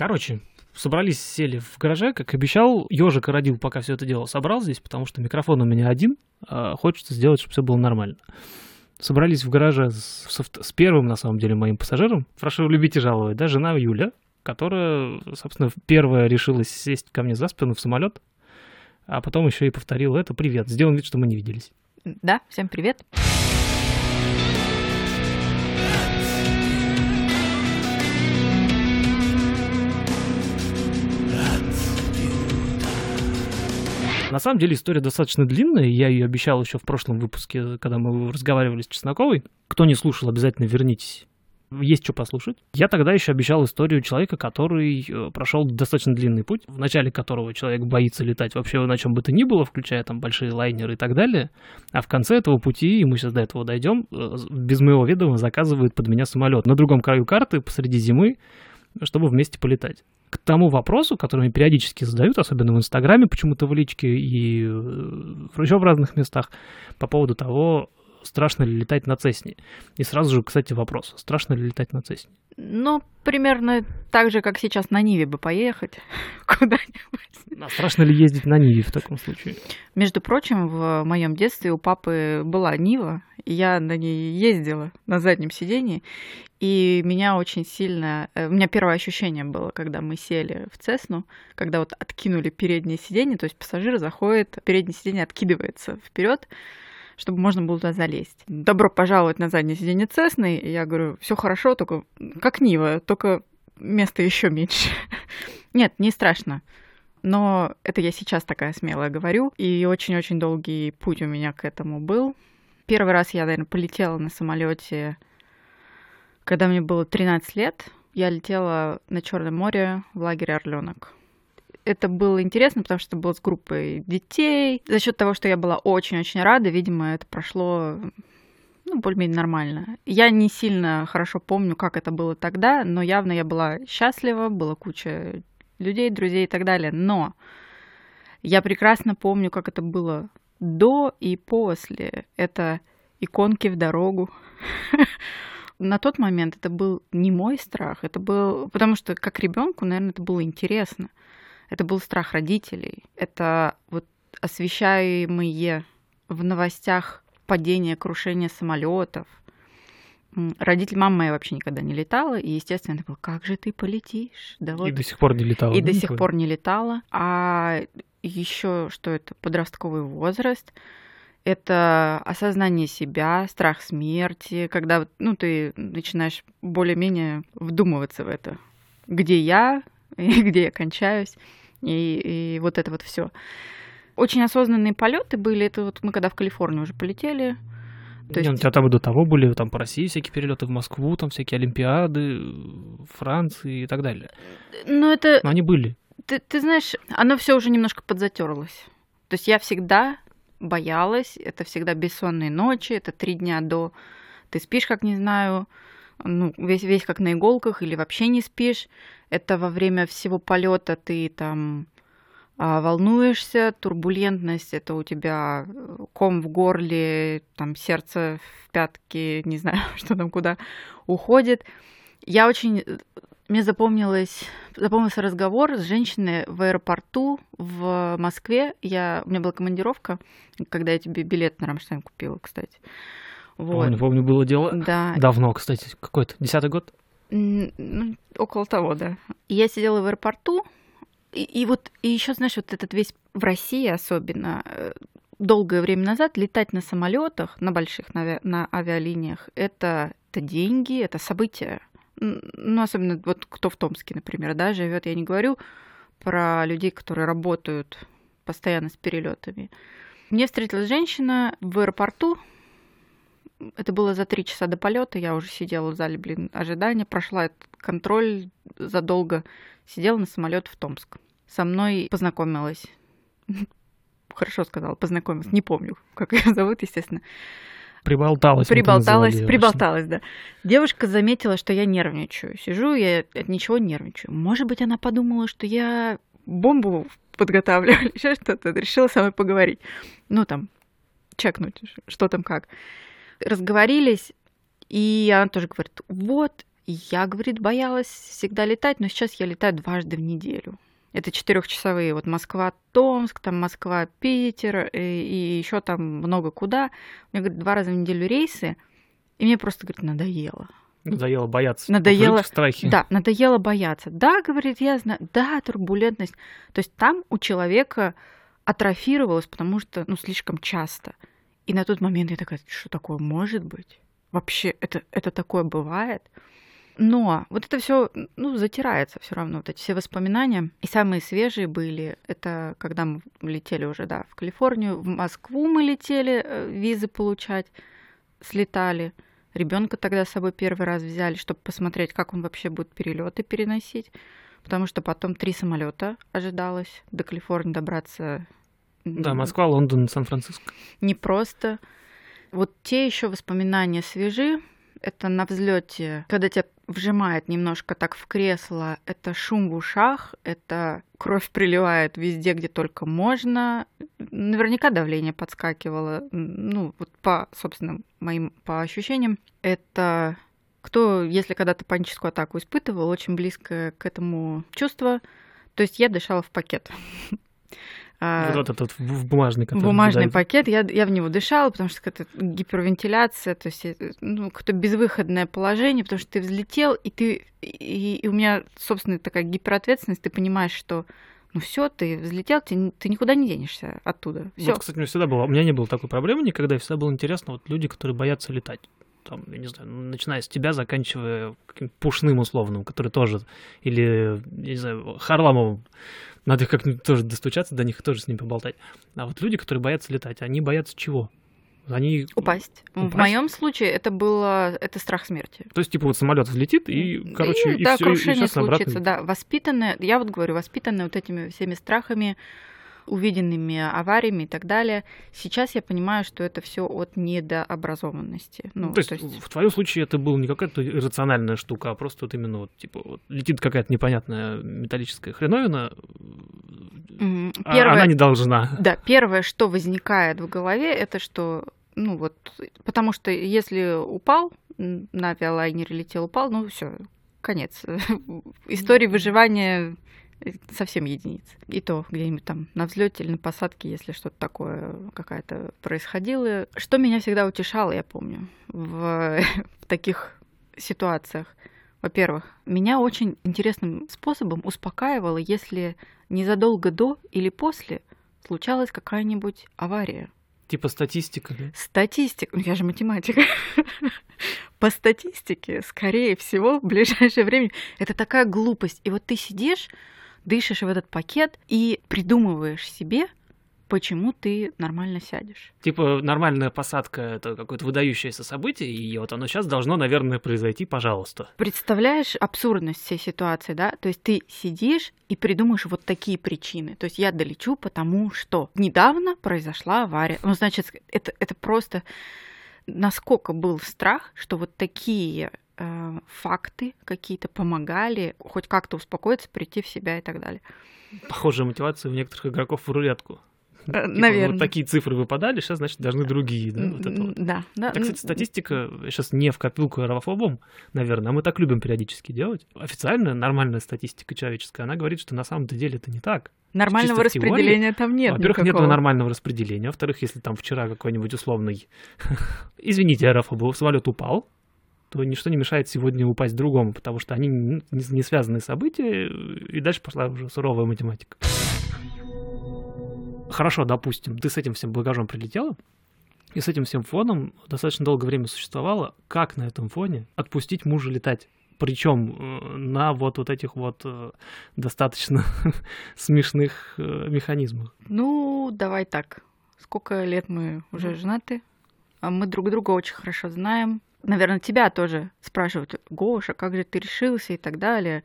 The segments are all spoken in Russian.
Короче, собрались, сели в гараже, как обещал. Ежик родил, пока все это дело собрал здесь, потому что микрофон у меня один. А хочется сделать, чтобы все было нормально. Собрались в гараже с, с, первым, на самом деле, моим пассажиром. Прошу любить и жаловать, да, жена Юля, которая, собственно, первая решилась сесть ко мне за спину в самолет, а потом еще и повторила это «Привет». Сделаем вид, что мы не виделись. Да, всем привет. На самом деле история достаточно длинная, я ее обещал еще в прошлом выпуске, когда мы разговаривали с Чесноковой. Кто не слушал, обязательно вернитесь. Есть что послушать. Я тогда еще обещал историю человека, который э, прошел достаточно длинный путь, в начале которого человек боится летать вообще на чем бы то ни было, включая там большие лайнеры и так далее. А в конце этого пути, и мы сейчас до этого дойдем, э, без моего ведома заказывает под меня самолет на другом краю карты посреди зимы, чтобы вместе полетать к тому вопросу, который мне периодически задают, особенно в Инстаграме, почему-то в личке и э, еще в разных местах, по поводу того, страшно ли летать на Цесне. И сразу же, кстати, вопрос, страшно ли летать на Цесне? Ну, примерно так же, как сейчас на Ниве бы поехать куда-нибудь. А страшно ли ездить на Ниве в таком случае? Между прочим, в моем детстве у папы была Нива, и я на ней ездила на заднем сидении, и меня очень сильно... Э, у меня первое ощущение было, когда мы сели в Цесну, когда вот откинули переднее сиденье, то есть пассажир заходит, переднее сиденье откидывается вперед, чтобы можно было туда залезть. Добро пожаловать на заднее сиденье Цесны. И я говорю, все хорошо, только как Нива, только места еще меньше. Нет, не страшно. Но это я сейчас такая смелая говорю. И очень-очень долгий путь у меня к этому был. Первый раз я, наверное, полетела на самолете, когда мне было 13 лет. Я летела на Черное море в лагере Орленок это было интересно, потому что это было с группой детей. За счет того, что я была очень-очень рада, видимо, это прошло ну, более-менее нормально. Я не сильно хорошо помню, как это было тогда, но явно я была счастлива, была куча людей, друзей и так далее. Но я прекрасно помню, как это было до и после. Это иконки в дорогу. На тот момент это был не мой страх, это был, потому что как ребенку, наверное, это было интересно. Это был страх родителей. Это вот освещаемые в новостях падение, крушение самолетов. Родитель мама моя вообще никогда не летала, и, естественно, было, как же ты полетишь? Да вот. И до сих пор не летала. И да, до сих пор не летала. А еще что это? Подростковый возраст. Это осознание себя, страх смерти, когда ну, ты начинаешь более-менее вдумываться в это. Где я, и где я кончаюсь и, и вот это вот все. Очень осознанные полеты были. Это вот мы когда в Калифорнию уже полетели. То есть... У тебя там и до того были там по России всякие перелеты в Москву, там всякие Олимпиады, Франции и так далее. Ну это. Но они были. Ты, ты знаешь, оно все уже немножко подзатерлось. То есть я всегда боялась, это всегда бессонные ночи, это три дня до ты спишь, как не знаю, ну, весь, весь как на иголках или вообще не спишь. Это во время всего полета ты там а, волнуешься, турбулентность, это у тебя э, ком в горле, там сердце в пятке, не знаю, что там куда уходит. Я очень... Э, мне запомнилось, запомнился разговор с женщиной в аэропорту в Москве. Я, у меня была командировка, когда я тебе билет на Рамштайн купила, кстати. Вот. Помню, помню, было дело. Да. Давно, кстати, какой-то, десятый год? Ну, около того, да. Я сидела в аэропорту, и, и вот и еще, знаешь, вот этот весь в России особенно э, долгое время назад летать на самолетах, на больших на, на авиалиниях, это, это деньги, это события. Ну, особенно вот кто в Томске, например, да, живет, я не говорю про людей, которые работают постоянно с перелетами. Мне встретилась женщина в аэропорту, это было за три часа до полета. Я уже сидела в зале, блин, ожидания. Прошла этот контроль задолго. Сидела на самолет в Томск. Со мной познакомилась. Хорошо сказала, познакомилась. Не помню, как ее зовут, естественно. Приболталась. Приболталась, приболталась, да. Девушка заметила, что я нервничаю. Сижу, я от ничего нервничаю. Может быть, она подумала, что я бомбу подготавливаю, еще что-то. Решила со мной поговорить. Ну, там, чекнуть, что там как разговорились, и она тоже говорит, вот, Я, говорит, боялась всегда летать, но сейчас я летаю дважды в неделю. Это четырехчасовые. Вот Москва-Томск, там Москва-Питер и, э, и еще там много куда. У меня, говорит, два раза в неделю рейсы. И мне просто, говорит, надоело. Надоело бояться. Надоело. страхи. Да, надоело бояться. Да, говорит, я знаю. Да, турбулентность. То есть там у человека атрофировалось, потому что, ну, слишком часто. И на тот момент я такая, что такое может быть? Вообще, это, это такое бывает? Но вот это все, ну, затирается все равно, вот эти все воспоминания. И самые свежие были, это когда мы летели уже, да, в Калифорнию, в Москву мы летели э, визы получать, слетали. Ребенка тогда с собой первый раз взяли, чтобы посмотреть, как он вообще будет перелеты переносить. Потому что потом три самолета ожидалось до Калифорнии добраться. Да, Москва, Лондон, Сан-Франциско. Не просто. Вот те еще воспоминания свежи. Это на взлете, когда тебя вжимает немножко так в кресло, это шум в ушах, это кровь приливает везде, где только можно. Наверняка давление подскакивало, ну, вот по собственным моим по ощущениям. Это кто, если когда-то паническую атаку испытывал, очень близко к этому чувство. То есть я дышала в пакет. А, вот этот в бумажный, который Бумажный да. пакет, я, я в него дышала, потому что это гипервентиляция, то есть э, ну, какое-то безвыходное положение, потому что ты взлетел, и ты и, и у меня, собственно, такая гиперответственность, ты понимаешь, что ну все, ты взлетел, ты, ты никуда не денешься оттуда. Всё. Вот, кстати, у меня всегда было, у меня не было такой проблемы никогда, и всегда было интересно, вот люди, которые боятся летать там, я не знаю, начиная с тебя, заканчивая каким-то пушным условным, который тоже, или, я не знаю, Харламовым, надо как-нибудь тоже достучаться до них и тоже с ним поболтать. А вот люди, которые боятся летать, они боятся чего? Они... Упасть. упасть. В моем случае это было это страх смерти. То есть, типа, вот самолет взлетит, и, короче, и, да, все, крушение и случится, обратно. да. Воспитанные, я вот говорю, воспитанные вот этими всеми страхами, увиденными авариями и так далее. Сейчас я понимаю, что это все от недообразованности. Ну, то, есть, то есть в твоем случае это была не какая-то иррациональная штука, а просто вот именно вот типа вот летит какая-то непонятная металлическая хреновина, а первое, она не должна. Да, первое, что возникает в голове, это что ну вот, потому что если упал на авиалайнере летел, упал, ну все, конец. Истории выживания совсем единиц. И то где-нибудь там на взлете или на посадке, если что-то такое какая-то происходило. Что меня всегда утешало, я помню, в, в таких ситуациях. Во-первых, меня очень интересным способом успокаивало, если незадолго до или после случалась какая-нибудь авария. Типа статистика, да? Статистика. Ну, я же математика. По статистике, скорее всего, в ближайшее время это такая глупость. И вот ты сидишь, дышишь в этот пакет и придумываешь себе, почему ты нормально сядешь. Типа нормальная посадка — это какое-то выдающееся событие, и вот оно сейчас должно, наверное, произойти, пожалуйста. Представляешь абсурдность всей ситуации, да? То есть ты сидишь и придумаешь вот такие причины. То есть я долечу, потому что недавно произошла авария. Ну, значит, это, это просто насколько был страх, что вот такие э, факты какие-то помогали хоть как-то успокоиться, прийти в себя и так далее. Похожая мотивация у некоторых игроков в рулетку. Э, типа, Наверное. Вот такие цифры выпадали, сейчас, значит, должны другие. Да, вот это вот. да, да. Кстати, статистика сейчас не в копилку аэрофобом, наверное, а мы так любим периодически делать. Официальная нормальная статистика человеческая, она говорит, что на самом-то деле это не так. Нормального распределения теории, там нет. Во-первых, нет нормального распределения. Во-вторых, если там вчера какой-нибудь условный, извините, аэрофобу, самолет упал, то ничто не мешает сегодня упасть другому, потому что они не связанные события, и дальше пошла уже суровая математика. Хорошо, допустим, ты с этим всем багажом прилетела, и с этим всем фоном достаточно долгое время существовало. Как на этом фоне отпустить мужа летать? Причем э, на вот, вот этих вот э, достаточно смешных э, механизмах. Ну, давай так. Сколько лет мы уже женаты? А мы друг друга очень хорошо знаем наверное, тебя тоже спрашивают, Гоша, как же ты решился и так далее.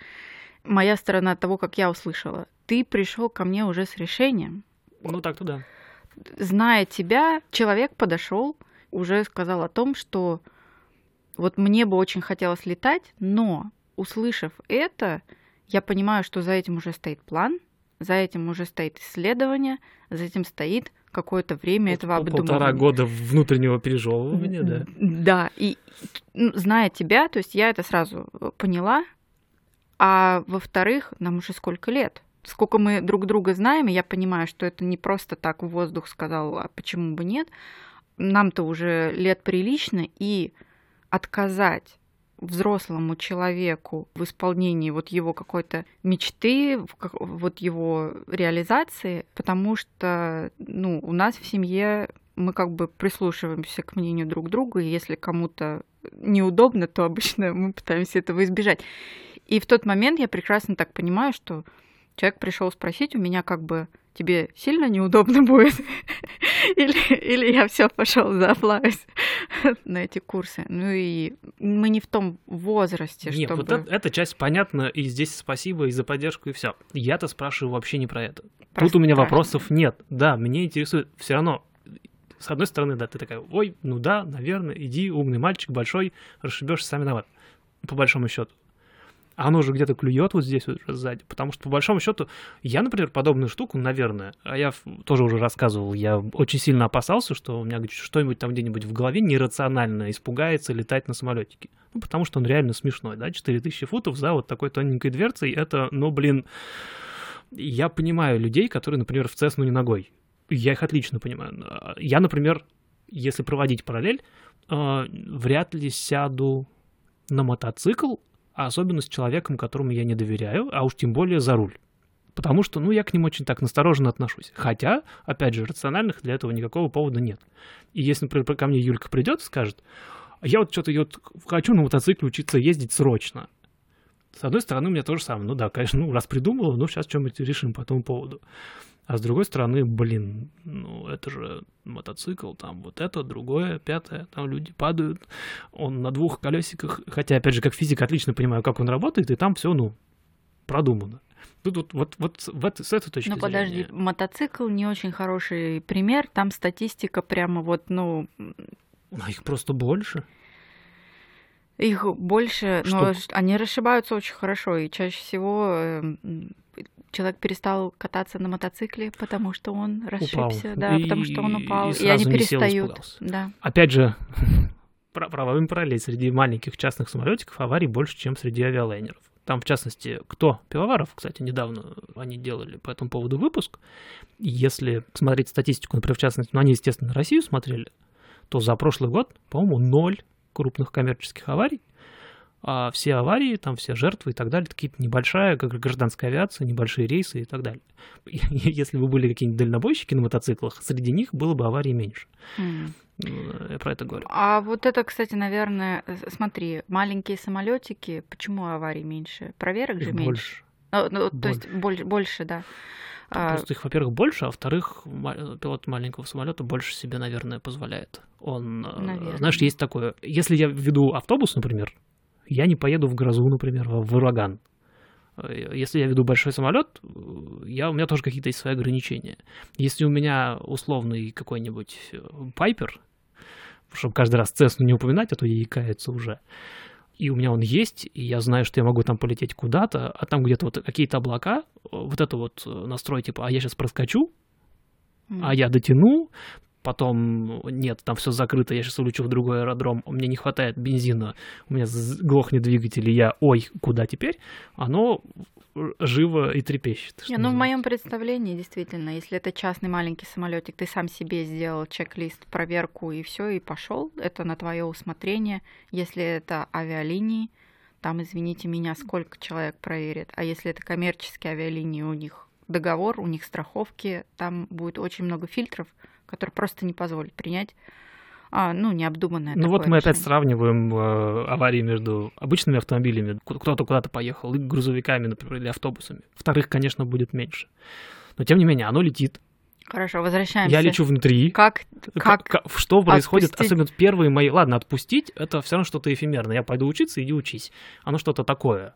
Моя сторона того, как я услышала. Ты пришел ко мне уже с решением. Ну так-то да. Зная тебя, человек подошел, уже сказал о том, что вот мне бы очень хотелось летать, но услышав это, я понимаю, что за этим уже стоит план, за этим уже стоит исследование, за этим стоит какое-то время этого обдумывания. Полтора года внутреннего пережевывания, да. Да, и ну, зная тебя, то есть я это сразу э, поняла, а во-вторых, нам уже сколько лет? Сколько мы друг друга знаем, и я понимаю, что это не просто так в воздух сказал, а почему бы нет. Нам-то уже лет прилично, и отказать взрослому человеку в исполнении вот его какой-то мечты, вот его реализации, потому что ну, у нас в семье мы как бы прислушиваемся к мнению друг друга, и если кому-то неудобно, то обычно мы пытаемся этого избежать. И в тот момент я прекрасно так понимаю, что человек пришел спросить у меня как бы тебе сильно неудобно будет? или, или я все пошел заплаваюсь на эти курсы. Ну и мы не в том возрасте, Нет, чтобы... вот это, эта часть понятна, и здесь спасибо и за поддержку, и все. Я-то спрашиваю вообще не про это. Просто Тут у меня вопросов нет. Да, мне интересует все равно с одной стороны, да, ты такая, ой, ну да, наверное, иди, умный мальчик, большой, расшибешься, сами виноват. По большому счету оно же где-то клюет вот здесь вот сзади. Потому что, по большому счету, я, например, подобную штуку, наверное, а я тоже уже рассказывал, я очень сильно опасался, что у меня что-нибудь там где-нибудь в голове нерационально испугается летать на самолетике. Ну, потому что он реально смешной, да, 4000 футов за вот такой тоненькой дверцей, это, ну, блин, я понимаю людей, которые, например, в Цесну не ногой. Я их отлично понимаю. Я, например, если проводить параллель, э, вряд ли сяду на мотоцикл а особенно с человеком, которому я не доверяю, а уж тем более за руль. Потому что, ну, я к ним очень так настороженно отношусь. Хотя, опять же, рациональных для этого никакого повода нет. И если, например, ко мне Юлька придет и скажет, я вот что-то вот хочу на мотоцикле учиться ездить срочно. С одной стороны, у меня то же самое. Ну да, конечно, ну, раз придумала, ну, сейчас что-нибудь решим по этому поводу. А с другой стороны, блин, ну это же мотоцикл, там вот это, другое, пятое, там люди падают, он на двух колесиках, хотя, опять же, как физик отлично понимаю, как он работает, и там все, ну, продумано. Тут вот, вот, вот, вот с этой точки ну, зрения. Ну, подожди, мотоцикл не очень хороший пример, там статистика прямо вот, ну... А их просто больше. Их больше, Что? но они расшибаются очень хорошо, и чаще всего эм, человек перестал кататься на мотоцикле, потому что он расшибся, упал. да, и, потому что он упал, и, и они перестают. Сел, да. Опять же, правовым параллель среди маленьких частных самолетиков аварий больше, чем среди авиалайнеров. Там, в частности, кто? Пивоваров, кстати, недавно они делали по этому поводу выпуск. Если смотреть статистику, например, в частности, ну, они, естественно, Россию смотрели, то за прошлый год, по-моему, ноль крупных коммерческих аварий а все аварии, там все жертвы и так далее, какие-то небольшая, как гражданская авиация, небольшие рейсы и так далее. Если бы были какие-нибудь дальнобойщики на мотоциклах, среди них было бы аварий меньше. Mm. Я про это говорю. А вот это, кстати, наверное, смотри, маленькие самолетики, почему аварий меньше? Проверок же меньше. Больше. Ну, ну, то есть больше, больше да. А просто их, во-первых, больше, а во-вторых, пилот маленького самолета больше себе, наверное, позволяет. Он, э, наверное. знаешь, есть такое. Если я веду автобус, например, я не поеду в грозу, например, в ураган. Если я веду большой самолет, я, у меня тоже какие-то есть свои ограничения. Если у меня условный какой-нибудь э, пайпер, чтобы каждый раз Цесну не упоминать, а то ей кается уже, и у меня он есть, и я знаю, что я могу там полететь куда-то, а там где-то вот какие-то облака, вот это вот э, настрой, типа, а я сейчас проскочу, mm. а я дотяну, потом нет, там все закрыто, я сейчас улечу в другой аэродром, мне не хватает бензина, у меня глохнет двигатель, и я, ой, куда теперь? Оно живо и трепещет. Не, ну, в моем представлении, действительно, если это частный маленький самолетик, ты сам себе сделал чек-лист, проверку и все, и пошел, это на твое усмотрение. Если это авиалинии, там, извините меня, сколько человек проверит. А если это коммерческие авиалинии, у них договор, у них страховки, там будет очень много фильтров, который просто не позволит принять а, ну, необдуманное. Ну вот мы опять сравниваем э, аварии между обычными автомобилями, кто-то куда-то поехал, и грузовиками, например, или автобусами. Вторых, конечно, будет меньше. Но тем не менее, оно летит, Хорошо, возвращаемся. Я лечу внутри. Как, как, как что происходит? Отпустить? Особенно первые мои... Ладно, отпустить, это все равно что-то эфемерное. Я пойду учиться, иди учись. Оно что-то такое.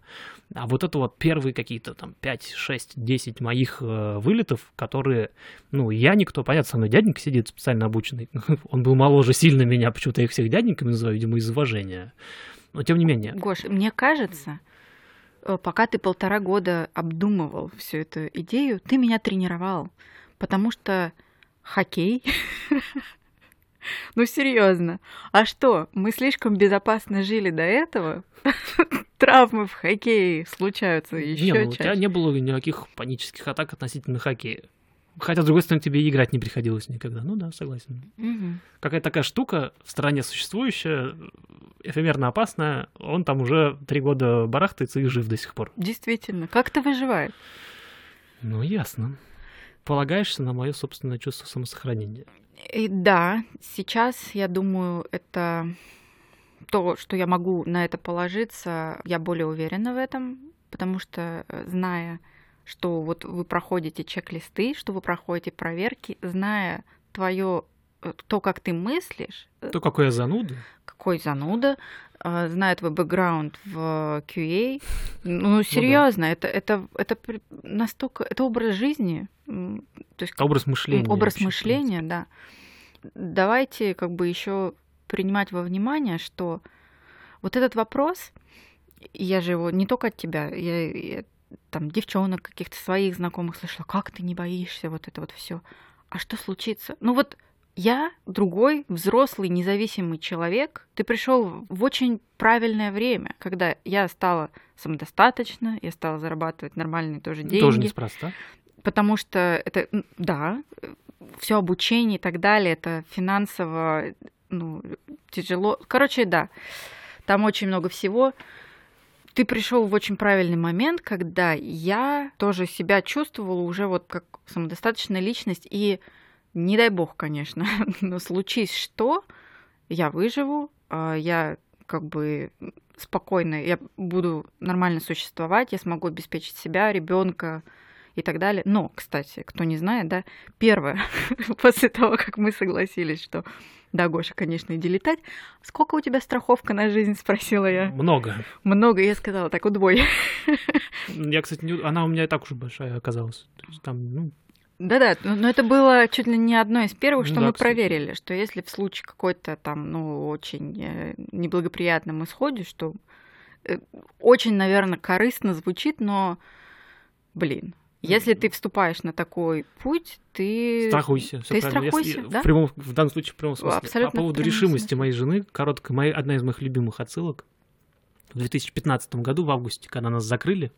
А вот это вот первые какие-то там 5, 6, 10 моих э, вылетов, которые... Ну, я никто, понятно, со мной дяденька сидит специально обученный. Он был моложе сильно меня, почему-то я их всех дяденьками называю, видимо, из уважения. Но тем не менее. Гош, мне кажется, э, пока ты полтора года обдумывал всю эту идею, ты меня тренировал, потому что хоккей Ну, серьезно. А что, мы слишком безопасно жили до этого? Травмы в хоккее случаются еще не, ну, чаще. у тебя не было никаких панических атак относительно хоккея. Хотя, с другой стороны, тебе играть не приходилось никогда. Ну да, согласен. Угу. Какая-то такая штука в стране существующая, эфемерно опасная, он там уже три года барахтается и жив до сих пор. Действительно. Как ты выживаешь? Ну, ясно. Полагаешься на мое собственное чувство самосохранения. И да, сейчас, я думаю, это то, что я могу на это положиться, я более уверена в этом, потому что э, зная, что вот вы проходите чек-листы, что вы проходите проверки, зная твое э, то, как ты мыслишь, э, То, какой я зануда. какой зануда, э, зная твой бэкграунд в QA, ну серьезно, это это это при- настолько это образ жизни, то есть Это образ мышления. образ вообще, мышления, да. Давайте как бы еще принимать во внимание, что вот этот вопрос, я же его не только от тебя, я, я там девчонок каких-то своих знакомых слышала, как ты не боишься вот это вот все. А что случится? Ну вот я другой взрослый независимый человек. Ты пришел в очень правильное время, когда я стала самодостаточна, я стала зарабатывать нормальные тоже деньги Тоже неспроста. потому что это, да, все обучение и так далее, это финансово, ну, тяжело. Короче, да, там очень много всего. Ты пришел в очень правильный момент, когда я тоже себя чувствовала уже вот как самодостаточная личность, и не дай бог, конечно, но случись что, я выживу, а, я как бы спокойно, я буду нормально существовать, я смогу обеспечить себя, ребенка, и так далее. Но, кстати, кто не знает, да, первое, после того, как мы согласились, что да, Гоша, конечно, иди летать. Сколько у тебя страховка на жизнь, спросила я. Много. Много, я сказала, так удвой. Я, кстати, не... она у меня и так уже большая оказалась. То есть там, ну, Да-да, но но это было чуть ли не одно из первых, что Да, мы кстати. проверили, что если в случае какой-то там, ну, очень э, неблагоприятном исходе, что э, очень, наверное, корыстно звучит, но, блин, если ты вступаешь на такой путь, ты... страхуйся. ты правильно. Страхуйся, в да? прямом, в данном случае в прямом смысле. Абсолютно По в поводу решимости смысле. моей жены, короткая, моя, одна из моих любимых отсылок. В 2015 году, в августе, когда нас закрыли,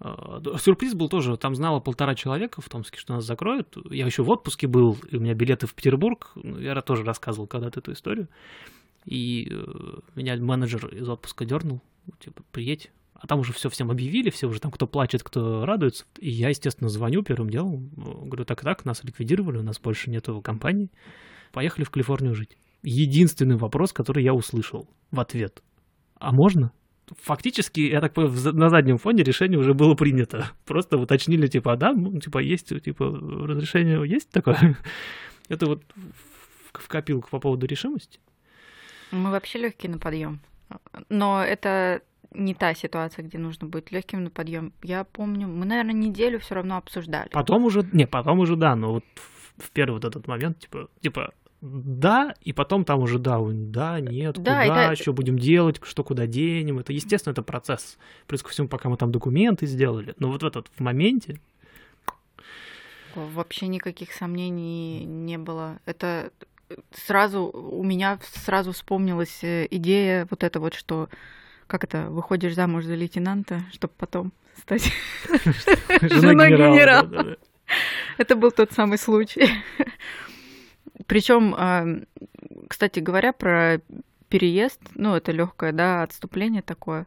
сюрприз был тоже, там знало полтора человека в Томске, что нас закроют. Я еще в отпуске был, и у меня билеты в Петербург. Ну, Я тоже рассказывал когда-то эту историю. И э, меня менеджер из отпуска дернул, типа, приедь. А там уже все всем объявили, все уже там, кто плачет, кто радуется. И я, естественно, звоню первым делом. э, Говорю, так-так, нас ликвидировали, у нас больше нету компании. Поехали в Калифорнию жить. Единственный вопрос, который я услышал в ответ. А можно? Фактически, я так понимаю, на заднем фоне решение уже было принято. Просто уточнили, типа, а да, ну, типа, есть, типа, разрешение есть такое? Это вот в, копилку по поводу решимости. Мы вообще легкие на подъем. Но это не та ситуация, где нужно быть легким на подъем. Я помню, мы, наверное, неделю все равно обсуждали. Потом уже, не, потом уже да, но вот в, в первый вот этот момент, типа, типа, да, и потом там уже да, да, нет, Да, куда, это- что будем делать, что куда денем. Это, естественно, это процесс. Плюс ко всему, пока мы там документы сделали. Но вот в этот в моменте, Вообще никаких сомнений не было. Это сразу у меня сразу вспомнилась э, идея вот эта вот, что как это, выходишь замуж за лейтенанта, чтобы потом стать... Жена генерала. Это был тот самый случай. Причем, кстати говоря, про переезд, ну, это легкое, да, отступление такое.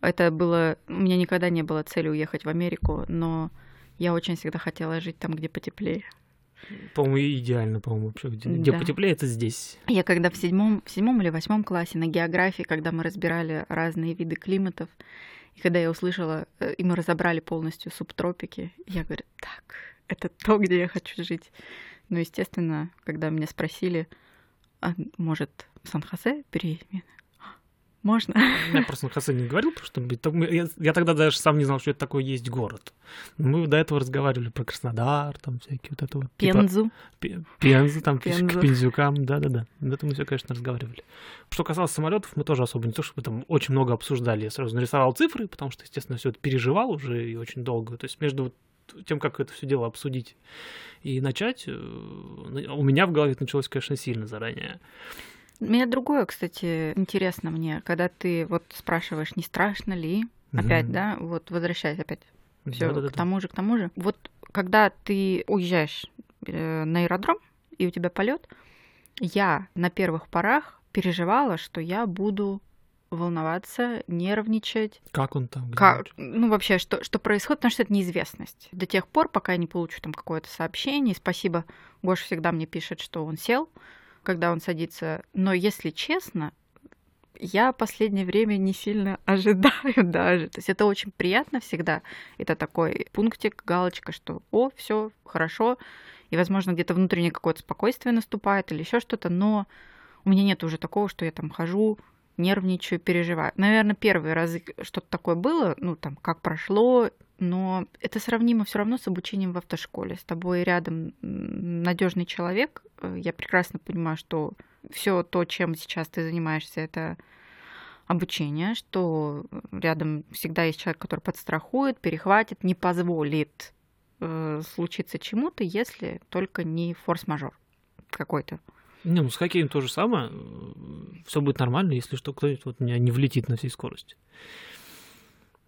Это было... У меня никогда не было цели уехать в Америку, но я очень всегда хотела жить там, где потеплее. По-моему, идеально, по-моему, вообще. Где, где Да. потеплее, это здесь. Я когда в седьмом, в седьмом или восьмом классе на географии, когда мы разбирали разные виды климатов, и когда я услышала, э, и мы разобрали полностью субтропики, я говорю, так, это то, где я хочу жить. Ну, естественно, когда меня спросили, а может, в Сан-Хосе переедем? Я, Можно? Я просто на Хасане не говорил, потому что я, я тогда даже сам не знал, что это такое есть город. Мы до этого разговаривали про Краснодар, там всякие вот это вот. Пензу. Типа, Пензу, там Пензу. к Пензюкам, да-да-да. Это мы все, конечно, разговаривали. Что касалось самолетов, мы тоже особо не то, чтобы там очень много обсуждали. Я сразу нарисовал цифры, потому что, естественно, все это переживал уже и очень долго. То есть между тем, как это все дело обсудить и начать, э, у меня в голове это началось, конечно, сильно заранее. Меня другое, кстати, интересно мне, когда ты вот спрашиваешь, не страшно ли, опять, mm да, вот возвращаясь опять все к тому же, к тому же. Вот когда ты уезжаешь э, на аэродром и у тебя полет, я на первых порах переживала, что я буду волноваться, нервничать. Как он там? Как, ну, вообще, что, что происходит, потому что это неизвестность. До тех пор, пока я не получу там какое-то сообщение. Спасибо, Гоша всегда мне пишет, что он сел, когда он садится. Но если честно, я последнее время не сильно ожидаю даже. То есть это очень приятно всегда. Это такой пунктик, галочка, что о, все хорошо. И, возможно, где-то внутреннее какое-то спокойствие наступает или еще что-то, но у меня нет уже такого, что я там хожу, нервничаю, переживаю. Наверное, первый раз что-то такое было, ну там, как прошло, но это сравнимо все равно с обучением в автошколе. С тобой рядом надежный человек. Э, я прекрасно понимаю, что все то, чем сейчас ты занимаешься, это обучение, что рядом всегда есть человек, который подстрахует, перехватит, не позволит э, случиться чему-то, если только не форс-мажор какой-то. Не, ну с хоккеем то же самое. Все будет нормально, если что, кто-нибудь вот меня не влетит на всей скорости.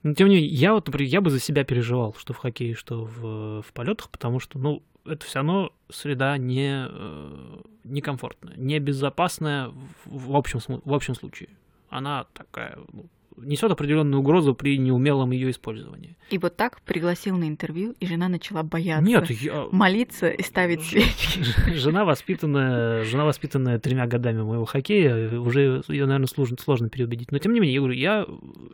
Но тем не менее, я вот, например, я бы за себя переживал, что в хоккее, что в, в полетах, потому что, ну, это все равно среда не, э, некомфортная, небезопасная в, в, общем, в общем случае. Она такая, ну, несет определенную угрозу при неумелом ее использовании. И вот так пригласил на интервью, и жена начала бояться. Нет, я... молиться и ставить свечки. Жена воспитанная, жена воспитанная тремя годами моего хоккея, уже ее, наверное, сложно, сложно переубедить. Но тем не менее, я говорю, я,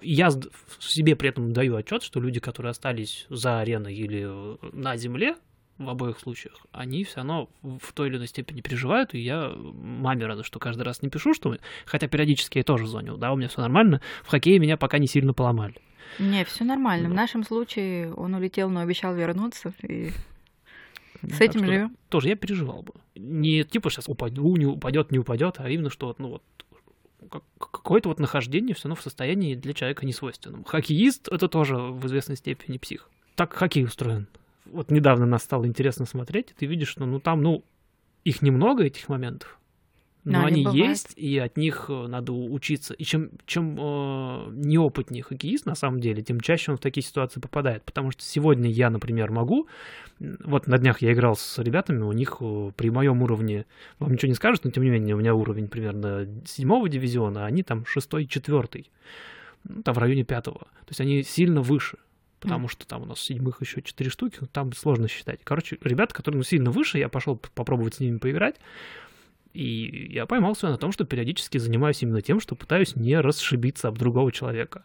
я себе при этом даю отчет, что люди, которые остались за ареной или на земле, в обоих случаях, они все равно в той или иной степени переживают, и я маме рада, что каждый раз не пишу, что... Хотя периодически я тоже звоню, да, у меня все нормально, в хоккее меня пока не сильно поломали. Не, все нормально. Да. В нашем случае он улетел, но обещал вернуться, и с этим живем. Тоже я переживал бы. Не типа сейчас упаду, не упадет, не упадет, а именно что ну вот какое-то вот нахождение все равно в состоянии для человека несвойственном. Хоккеист это тоже в известной степени псих. Так хоккей устроен вот недавно нас стало интересно смотреть, и ты видишь, что ну там, ну, их немного, этих моментов, но, но они, они есть, и от них э, надо учиться. И чем, чем э, неопытнее хоккеист, на самом деле, тем чаще он в такие ситуации попадает. Потому что сегодня я, например, могу... Вот на днях я играл с ребятами, у них э, при моем уровне, вам ничего не скажут, но тем не менее у меня уровень примерно седьмого дивизиона, а они там шестой, четвертый, ну, там в районе пятого. То есть они сильно выше потому mm. что там у нас седьмых еще четыре штуки, там сложно считать. Короче, ребята, которые ну, сильно выше, я пошел попробовать с ними поиграть, и я поймался на том, что периодически занимаюсь именно тем, что пытаюсь не расшибиться об другого человека.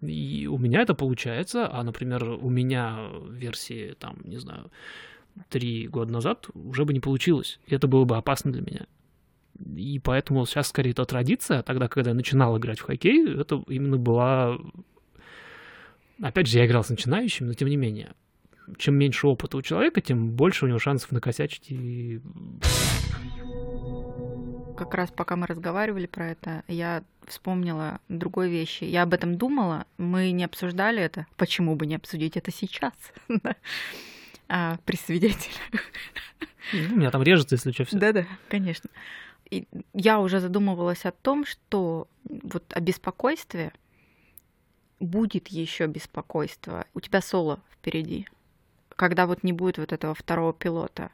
И у меня это получается, а, например, у меня версии, там, не знаю, три года назад уже бы не получилось. И это было бы опасно для меня. И поэтому сейчас скорее это традиция. Тогда, когда я начинал играть в хоккей, это именно была Опять же, я играл с начинающим, но тем не менее, чем меньше опыта у человека, тем больше у него шансов накосячить и... Как раз пока мы разговаривали про это, я вспомнила другой вещи. Я об этом думала, мы не обсуждали это. Почему бы не обсудить это сейчас? а, при свидетелях. Ну, у меня там режется, если что, все. Да-да, конечно. И я уже задумывалась о том, что вот о беспокойстве будет еще беспокойство. У тебя соло впереди, когда вот не будет вот этого второго пилота.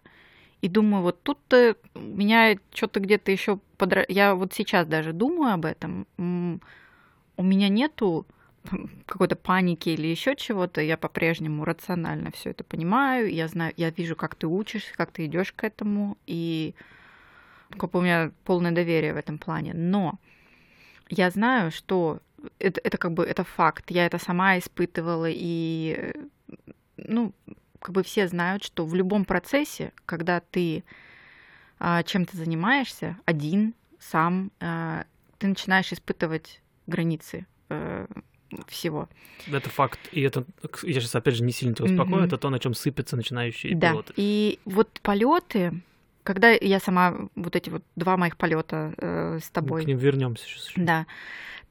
И думаю, вот тут-то меня что-то где-то еще подра... Я вот сейчас даже думаю об этом. У меня нету какой-то паники или еще чего-то, я по-прежнему рационально все это понимаю, я знаю, я вижу, как ты учишься, как ты идешь к этому, и как у меня полное доверие в этом плане. Но я знаю, что это, это как бы это факт. Я это сама испытывала, и ну, как бы все знают, что в любом процессе, когда ты а, чем-то занимаешься один, сам, а, ты начинаешь испытывать границы э, всего. Это факт. И это, я сейчас опять же не сильно тебя успокою, mm-hmm. это то, на чем сыпятся начинающие да. пилоты. И вот полеты, когда я сама вот эти вот два моих полета э, с тобой. Мы к ним вернемся сейчас. Еще. Да.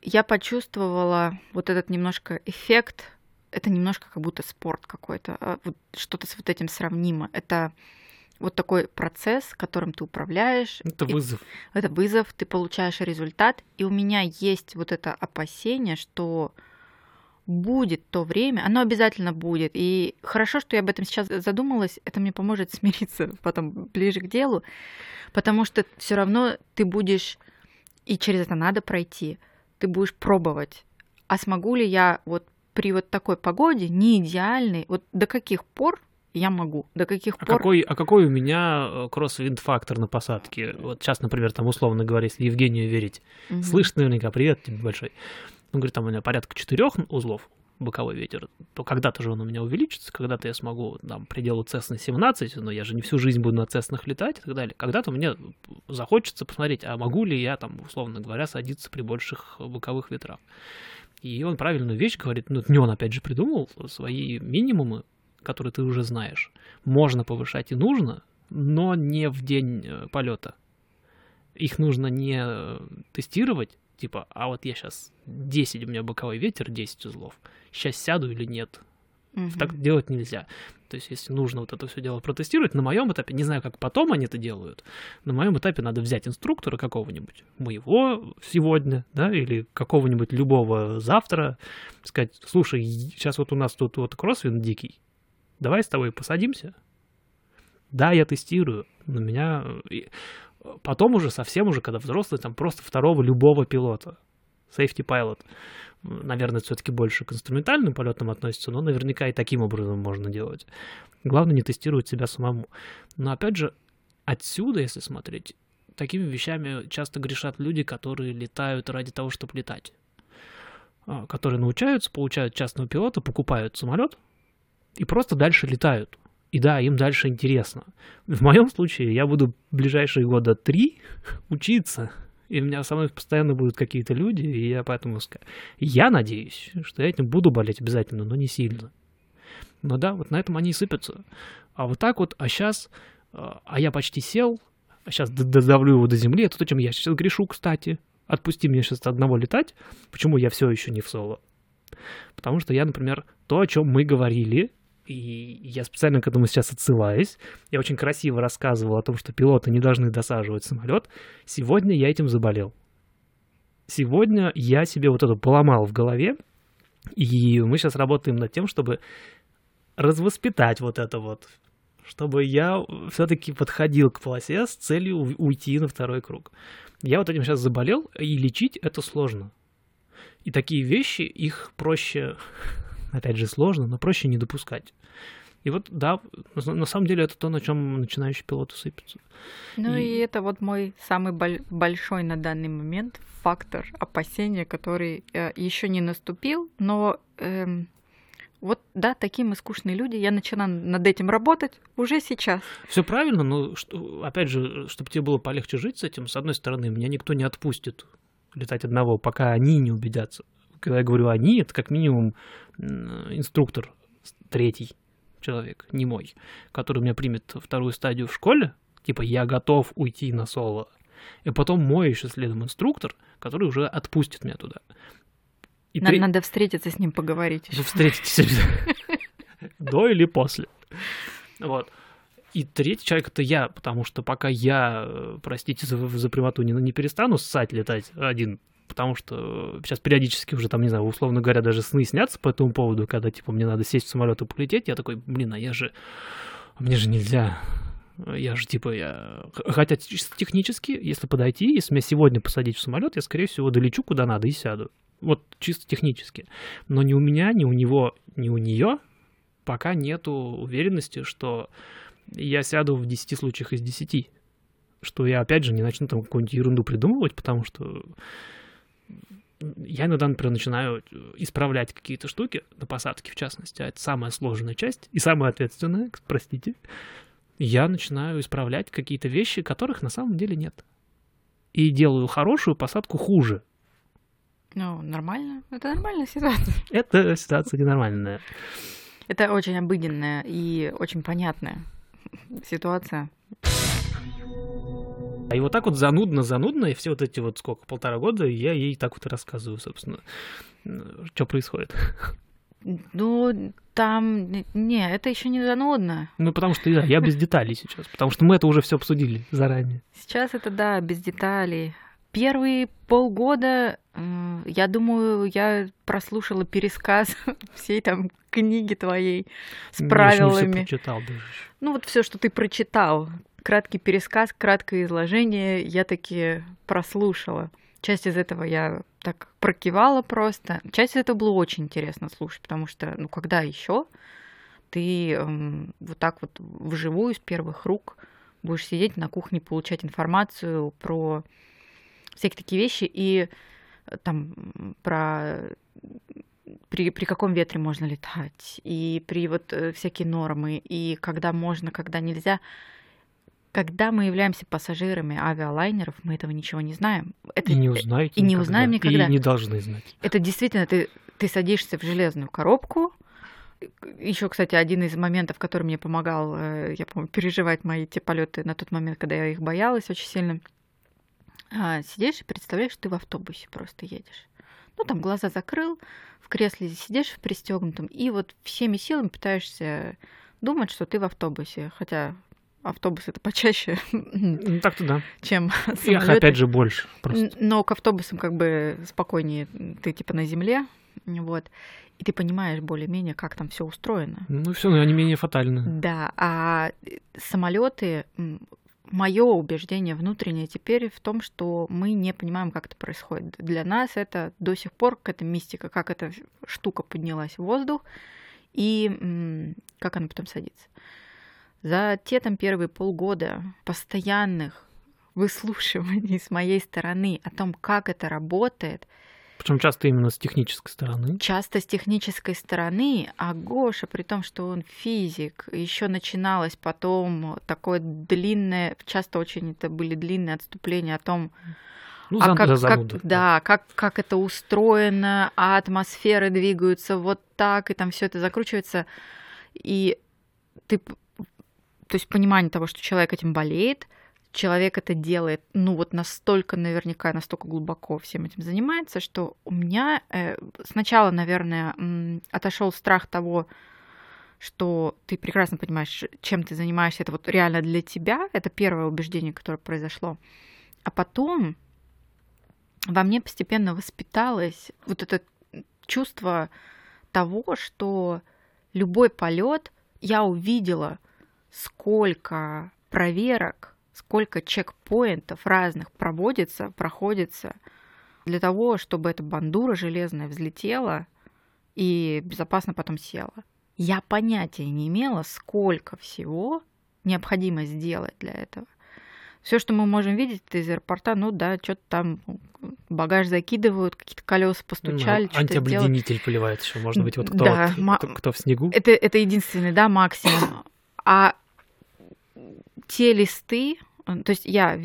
Я почувствовала вот этот немножко эффект. Это немножко как будто спорт какой-то. А вот что-то с вот этим сравнимо. Это вот такой процесс, которым ты управляешь. Это вызов. Это вызов, ты получаешь результат. И у меня есть вот это опасение, что будет то время, оно обязательно будет. И хорошо, что я об этом сейчас задумалась, это мне поможет смириться потом ближе к делу, потому что все равно ты будешь, и через это надо пройти, ты будешь пробовать. А смогу ли я вот при вот такой погоде, не идеальной, вот до каких пор я могу. До каких а пор... Какой, а какой у меня э, кросс-винд-фактор на посадке? Вот сейчас, например, там условно говоря, если Евгению верить, угу. слышь наверняка, привет тебе большой. Он говорит, там у меня порядка четырех узлов боковой ветер, то когда-то же он у меня увеличится, когда-то я смогу там пределу Cessna 17, но я же не всю жизнь буду на Цеснах летать и так далее. Когда-то мне захочется посмотреть, а могу ли я там, условно говоря, садиться при больших боковых ветрах. И он правильную вещь говорит, ну, не он опять же придумал, свои минимумы который ты уже знаешь. Можно повышать и нужно, но не в день э, полета. Их нужно не э, тестировать, типа, а вот я сейчас 10, у меня боковой ветер, 10 узлов, сейчас сяду или нет. Угу. Так делать нельзя. То есть, если нужно вот это все дело протестировать, на моем этапе, не знаю, как потом они это делают, на моем этапе надо взять инструктора какого-нибудь, моего сегодня, да, или какого-нибудь любого завтра, сказать, слушай, сейчас вот у нас тут вот кроссвин дикий, давай с тобой посадимся. Да, я тестирую, но меня... Потом уже совсем уже, когда взрослый, там просто второго любого пилота. Safety pilot. Наверное, все-таки больше к инструментальным полетам относится, но наверняка и таким образом можно делать. Главное не тестировать себя самому. Но опять же, отсюда, если смотреть, такими вещами часто грешат люди, которые летают ради того, чтобы летать. А, которые научаются, получают частного пилота, покупают самолет, и просто дальше летают. И да, им дальше интересно. В моем случае я буду ближайшие года три учиться, и у меня со мной постоянно будут какие-то люди, и я поэтому я надеюсь, что я этим буду болеть обязательно, но не сильно. Но да, вот на этом они и сыпятся. А вот так вот, а сейчас, а, а я почти сел, а сейчас додавлю его до земли, это то, чем я сейчас грешу, кстати. Отпусти меня сейчас одного летать. Почему я все еще не в соло? Потому что я, например, то, о чем мы говорили, и я специально к этому сейчас отсылаюсь. Я очень красиво рассказывал о том, что пилоты не должны досаживать самолет. Сегодня я этим заболел. Сегодня я себе вот это поломал в голове, и мы сейчас работаем над тем, чтобы развоспитать вот это вот, чтобы я все-таки подходил к полосе с целью уйти на второй круг. Я вот этим сейчас заболел, и лечить это сложно. И такие вещи, их проще опять же, сложно, но проще не допускать. И вот, да, на самом деле это то, на чем начинающий пилот сыпется. Ну и... и это вот мой самый большой на данный момент фактор опасения, который э, еще не наступил, но э, вот да, такие мы скучные люди. Я начинаю над этим работать уже сейчас. Все правильно, но что, опять же, чтобы тебе было полегче жить с этим, с одной стороны, меня никто не отпустит летать одного, пока они не убедятся когда я говорю они, это как минимум инструктор третий человек, не мой, который меня примет вторую стадию в школе, типа я готов уйти на соло, и потом мой еще следом инструктор, который уже отпустит меня туда. И Нам тре... надо встретиться с ним, поговорить. Вы встретитесь до или после. Вот. И третий человек это я, потому что пока я, э, простите за, за прямоту, не, не перестану ссать летать один потому что сейчас периодически уже там, не знаю, условно говоря, даже сны снятся по этому поводу, когда, типа, мне надо сесть в самолет и полететь, я такой, блин, а я же, мне же нельзя, я же, типа, я... Хотя технически, если подойти, если меня сегодня посадить в самолет, я, скорее всего, долечу куда надо и сяду. Вот чисто технически. Но ни у меня, ни у него, ни у нее пока нету уверенности, что я сяду в 10 случаях из 10. Что я, опять же, не начну там какую-нибудь ерунду придумывать, потому что я иногда, например, начинаю э, исправлять какие-то штуки на посадке, в частности, а это самая сложная часть и самая ответственная, простите. Я начинаю исправлять какие-то вещи, которых на самом деле нет. И делаю хорошую посадку хуже. Ну, нормально. Это нормальная ситуация. Это ситуация ненормальная. Это очень обыденная и очень понятная ситуация. А и вот так вот занудно-занудно, и все вот эти вот сколько, полтора года, я ей так вот и рассказываю, собственно, что происходит. Ну, там... Не, это еще не занудно. Ну, потому что да, я без деталей сейчас, потому что мы это уже все обсудили заранее. Сейчас это, да, без деталей. Первые полгода, я думаю, я прослушала пересказ всей там книги твоей с Я правилами. все прочитал даже. Ну, вот все, что ты прочитал. Краткий пересказ, краткое изложение я таки прослушала. Часть из этого я так прокивала просто. Часть из этого было очень интересно слушать, потому что, ну, когда еще ты эм, вот так вот вживую с первых рук будешь сидеть на кухне, получать информацию про всякие такие вещи и э, там про при, при каком ветре можно летать, и при вот э, всякие нормы, и когда можно, когда нельзя. Когда мы являемся пассажирами авиалайнеров, мы этого ничего не знаем. Это, И не узнаете и не узнаем никогда. И не должны знать. это действительно, ты, ты садишься в железную коробку. Еще, кстати, один из моментов, который мне помогал, э, я помню, переживать мои те полеты на тот момент, когда я их боялась очень сильно. А, Сидишь и представляешь, что ты в автобусе просто едешь. Ну, там глаза закрыл, в кресле сидишь в пристегнутом, и вот всеми силами пытаешься думать, что ты в автобусе. Хотя автобус это почаще, Так-то да. чем Их самолеты. опять же больше. Просто. Но к автобусам как бы спокойнее, ты типа на земле, вот, и ты понимаешь более-менее, как там все устроено. Ну все, но они менее фатальны. Да, а самолеты, мое убеждение внутреннее теперь в том, что мы не понимаем, как это происходит. Для нас это до сих пор какая-то мистика, как эта штука поднялась в воздух и как она потом садится. За те там первые полгода постоянных выслушиваний с моей стороны о том, как это работает, Причем часто именно с технической стороны. часто с технической стороны, а Гоша, при том, что он физик, еще начиналось потом такое длинное, часто очень это были длинные отступления о том, Ну, а зан- как, за как- зануду. да, как, как это устроено, а атмосферы двигаются вот так, и там все это закручивается, и ты, то есть понимание того, что человек этим болеет, человек это делает, ну вот настолько наверняка, настолько глубоко всем этим занимается, что у меня э, сначала, наверное, отошел страх того, что ты прекрасно понимаешь, чем ты занимаешься, это вот реально для тебя, это первое убеждение, которое произошло. А потом во мне постепенно воспиталось вот это чувство того, что любой полет я увидела, сколько проверок, сколько чекпоинтов разных проводится, проходится для того, чтобы эта бандура железная взлетела и безопасно потом села. Я понятия не имела, сколько всего необходимо сделать для этого. Все, что мы можем видеть это из аэропорта, ну да, что-то там багаж закидывают, какие-то колеса постучали, Ну. Антиобледенитель поливает еще, может быть, вот кто, Да, вот, кто, кто в снегу. Это, это единственный, да, максимум. А те листы, э, то есть я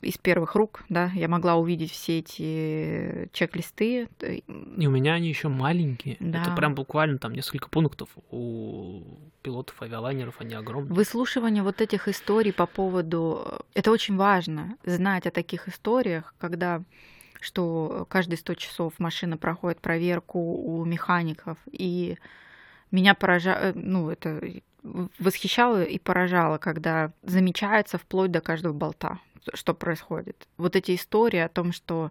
из первых рук, да, я могла увидеть все эти чек-листы. И у меня они еще маленькие. Да. Это прям буквально там несколько пунктов. У пилотов авиалайнеров они огромные. Выслушивание вот этих историй по поводу... Это очень важно, знать о таких историях, когда что каждые 100 часов машина проходит проверку у механиков, и меня поражало, ну, это восхищало и поражало, когда замечается вплоть до каждого болта, что происходит. Вот эти истории о том, что,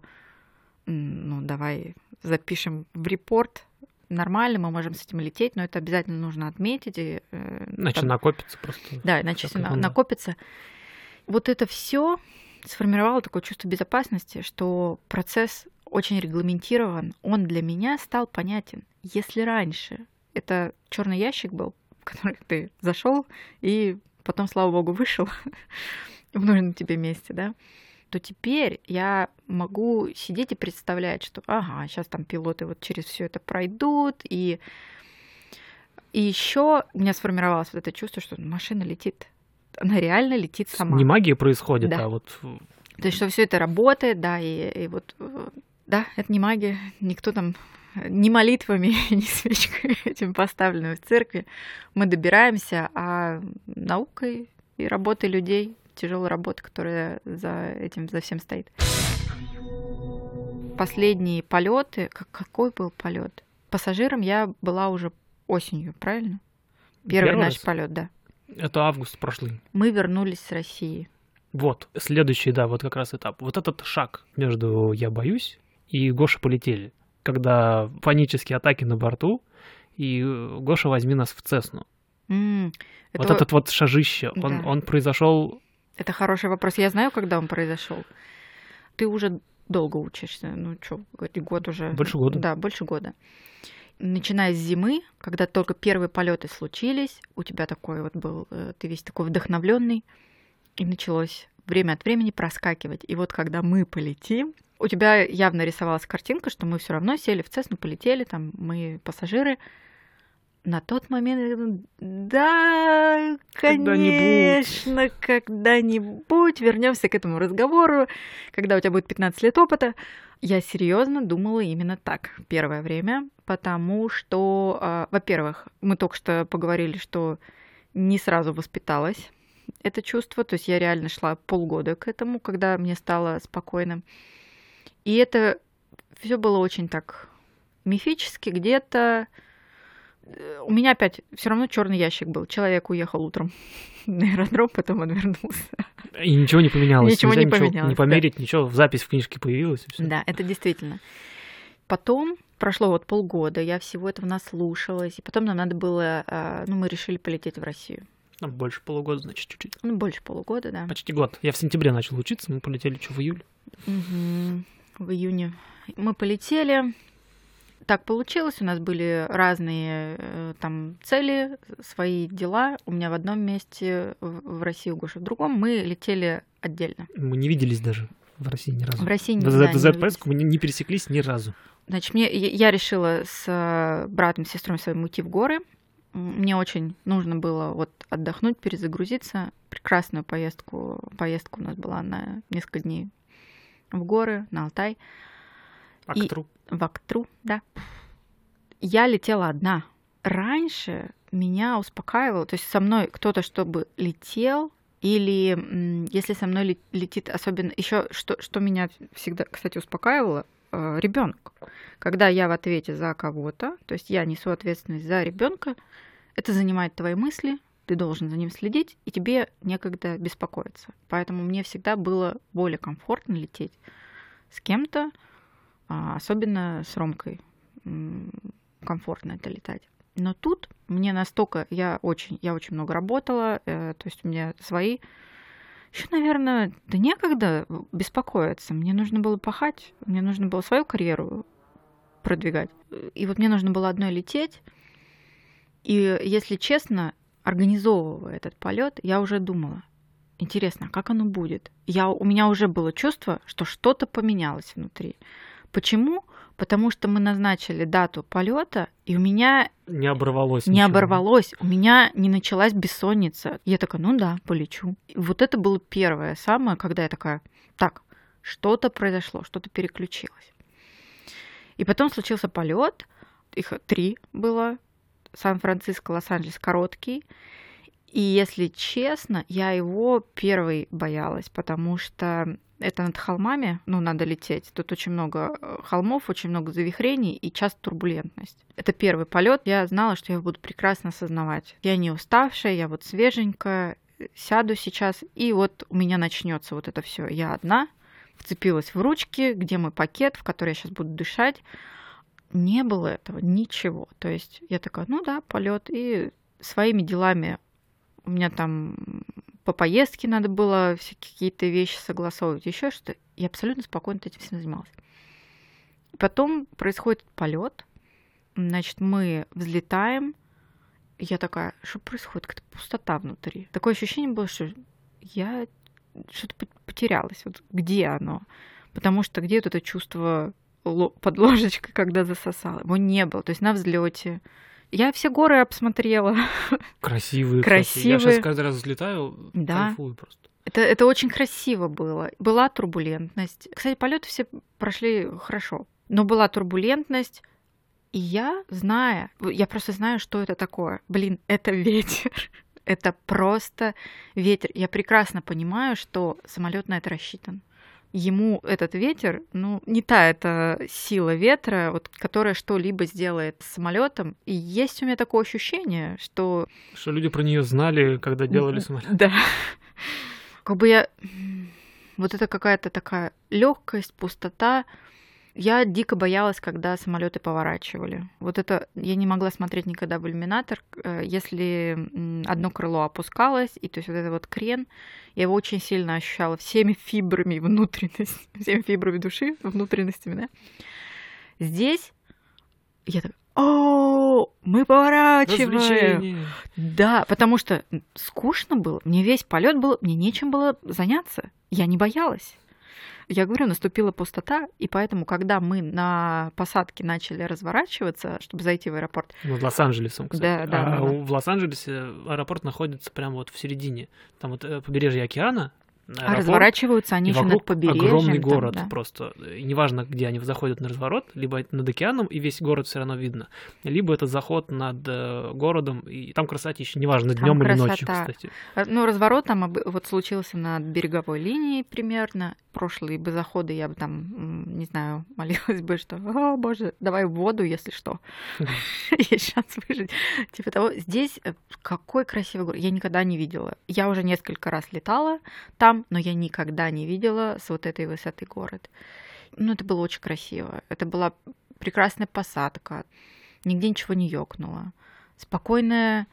ну, давай запишем в репорт, нормально, мы можем с этим лететь, но это обязательно нужно отметить. и, э, Иначе там- накопится просто. да, иначе на- накопится. Вот это все сформировало такое чувство безопасности, что процесс очень регламентирован, он для меня стал понятен. Если раньше это черный ящик был, в который ты зашел и потом, слава богу, вышел в нужном тебе месте, да, то теперь я могу сидеть и представлять, что, ага, сейчас там пилоты вот через все это пройдут, и и еще у меня сформировалось вот это чувство, что машина летит. Она реально летит сама. Не магия происходит, Да. а вот То есть, что все это работает, да, и, и вот э, Да, это не магия, никто там ни молитвами, ни свечкой этим поставленным в церкви. Мы добираемся, а наукой и работой людей, тяжелой работы, которая за этим, за всем стоит. Последние полеты, какой был полет? Пассажиром я была уже осенью, правильно? Первый, Первый наш полет, да. Это август прошлый. Мы вернулись с России. Вот, следующий, да, вот как раз этап. Вот этот шаг между «я боюсь» и «Гоша полетели», когда панические атаки на борту, и «Гоша, возьми нас в Цесну». Mm, вот это... этот вот шажище, да. он, он произошел. Это хороший вопрос. Я знаю, когда он произошел. Ты уже долго учишься, ну что, год уже. Больше года. Да, больше года начиная с зимы, когда только первые полеты случились, у тебя такой вот был, э, ты весь такой вдохновленный, и началось время от времени проскакивать. И вот когда мы полетим, у тебя явно рисовалась картинка, что мы все равно сели в Цесну, полетели, там мы пассажиры. На тот момент, да, конечно, когда-нибудь вернемся к этому разговору, когда у тебя будет 15 лет опыта. Я серьезно думала именно так первое время, потому что, э, во-первых, мы только что поговорили, что не сразу воспиталась это чувство, то есть я реально шла полгода к этому, когда мне стало спокойно. И это все было очень так мифически, где-то у меня опять все равно черный ящик был. Человек уехал утром на аэродром, потом он вернулся. И ничего не поменялось. Ничего не поменялось. Не померить, да. ничего, в запись в книжке появилась. И Да, это действительно. Потом прошло вот полгода, я всего этого наслушалась, и потом нам надо было, а, ну, мы решили полететь в Россию. Ну, больше полугода, значит, чуть-чуть. Ну, больше полугода, да. Почти год. Я в сентябре начал учиться, мы полетели что, в июле? Угу, в июне. Мы полетели, так получилось, у нас были разные э, там цели, свои дела. У меня в одном месте в России, у Гоши в другом. Мы летели отдельно. Мы не виделись даже в России ни разу. В России не, за, да, за не мы не, не пересеклись ни разу. Значит, мне, я решила с э, братом, сестрой своим уйти в горы. Мне очень нужно было вот отдохнуть, перезагрузиться. Прекрасную поездку. Поездка у нас была на несколько дней в горы, на Алтай. Актру. И в Актру, да. Я летела одна. Раньше меня успокаивало, то есть со мной кто-то, чтобы летел, или если со мной летит, особенно еще что, что меня всегда, кстати, успокаивало, э, ребенок. Когда я в ответе за кого-то, то есть я несу ответственность за ребенка, это занимает твои мысли, ты должен за ним следить, и тебе некогда беспокоиться. Поэтому мне всегда было более комфортно лететь с кем-то, а, особенно с Ромкой комфортно это летать. Но тут мне настолько, я очень, я очень много работала, э, то есть у меня свои, еще, наверное, да некогда беспокоиться. Мне нужно было пахать, мне нужно было свою карьеру продвигать. И вот мне нужно было одной лететь. И, если честно, организовывая этот полет, я уже думала, интересно, а как оно будет? Я, у меня уже было чувство, что что-то поменялось внутри. Почему? Потому что мы назначили дату полета, и у меня не оборвалось. Не ничего. оборвалось. У меня не началась бессонница. Я такая, ну да, полечу. И вот это было первое самое, когда я такая, так, что-то произошло, что-то переключилось. И потом случился полет. Их три было. Сан-Франциско, Лос-Анджелес короткий. И если честно, я его первый боялась, потому что это над холмами, ну, надо лететь. Тут очень много э, холмов, очень много завихрений и часто турбулентность. Это первый полет. Я знала, что я буду прекрасно осознавать. Я не уставшая, я вот свеженькая, сяду сейчас, и вот у меня начнется вот это все. Я одна, вцепилась в ручки, где мой пакет, в который я сейчас буду дышать. Не было этого, ничего. То есть я такая, ну да, полет, и своими делами у меня там по поездке надо было какие-то вещи согласовывать, еще что Я абсолютно спокойно этим всем занималась. Потом происходит полет. Значит, мы взлетаем. Я такая, что происходит? Какая-то пустота внутри. Такое ощущение было, что я что-то потерялась. Вот где оно? Потому что где вот это чувство под ложечкой, когда засосало? Его не было. То есть на взлете я все горы обсмотрела. Красивые. Красивые. Кстати. Я сейчас каждый раз взлетаю, да. кайфую просто. Это, это очень красиво было. Была турбулентность. Кстати, полеты все прошли хорошо. Но была турбулентность, и я, зная, я просто знаю, что это такое. Блин, это ветер. Это просто ветер. Я прекрасно понимаю, что самолет на это рассчитан. Ему этот ветер, ну, не та эта сила ветра, вот, которая что-либо сделает с самолетом. И есть у меня такое ощущение, что... Что люди про нее знали, когда делали самолет. Да. Как бы я... Вот это какая-то такая легкость, пустота. Я дико боялась, когда самолеты поворачивали. Вот это я не могла смотреть никогда в иллюминатор, э, если одно крыло опускалось, и то есть вот этот вот крен, я его очень сильно ощущала всеми фибрами внутренности, всеми фибрами души, внутренностями, да. Здесь я так, о, мы поворачиваем. Да, потому что скучно было. Мне весь полет был, мне нечем было заняться. Я не боялась. Я говорю, наступила пустота, и поэтому, когда мы на посадке начали разворачиваться, чтобы зайти в аэропорт... Над Лос-Анджелесом, кстати. Да, да. А да. в Лос-Анджелесе аэропорт находится прямо вот в середине. Там вот э, побережье океана, а разворачиваются они еще над побережьем. огромный там, город да. просто. И неважно, где они заходят на разворот, либо над океаном, и весь город все равно видно. Либо это заход над э, городом, и там красота еще неважно, Там днем или ночью, кстати. А, Ну, разворот там вот случился над береговой линией примерно. Прошлые бы заходы я бы там, не знаю, молилась бы, что, о, боже, давай в воду, если что. Есть шанс выжить. Типа того. Здесь э, какой красивый город. Я никогда не видела. Я уже несколько раз летала там, но я никогда не видела с вот этой высоты город. Ну, это было очень красиво. Это была прекрасная посадка. Нигде ничего не ёкнуло. Спокойная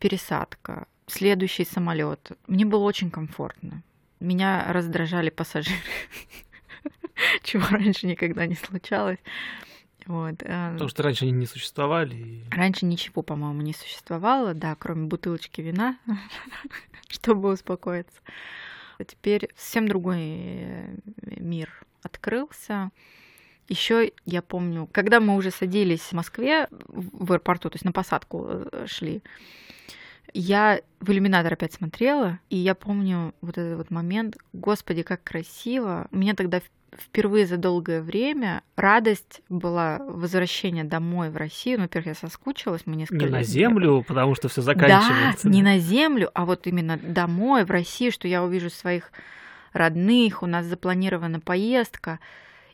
пересадка. Следующий самолет. Мне было очень комфортно. Меня раздражали пассажиры, чего раньше никогда не случалось. Вот. э, Потому что раньше они не существовали. и- Раньше ничего, по-моему, не существовало, да, кроме бутылочки вина, чтобы успокоиться. А теперь совсем другой э, мир открылся. Еще я помню, когда мы уже садились в Москве в аэропорту, то есть на посадку э, шли, я в иллюминатор опять смотрела, и я помню вот этот вот момент, господи, как красиво. У меня тогда впервые за долгое время радость была возвращения домой в Россию. Ну, во-первых, я соскучилась, мы несколько Не на землю, потому что все да, заканчивается. не на землю, а вот именно домой, в Россию, что я увижу своих родных, у нас запланирована поездка.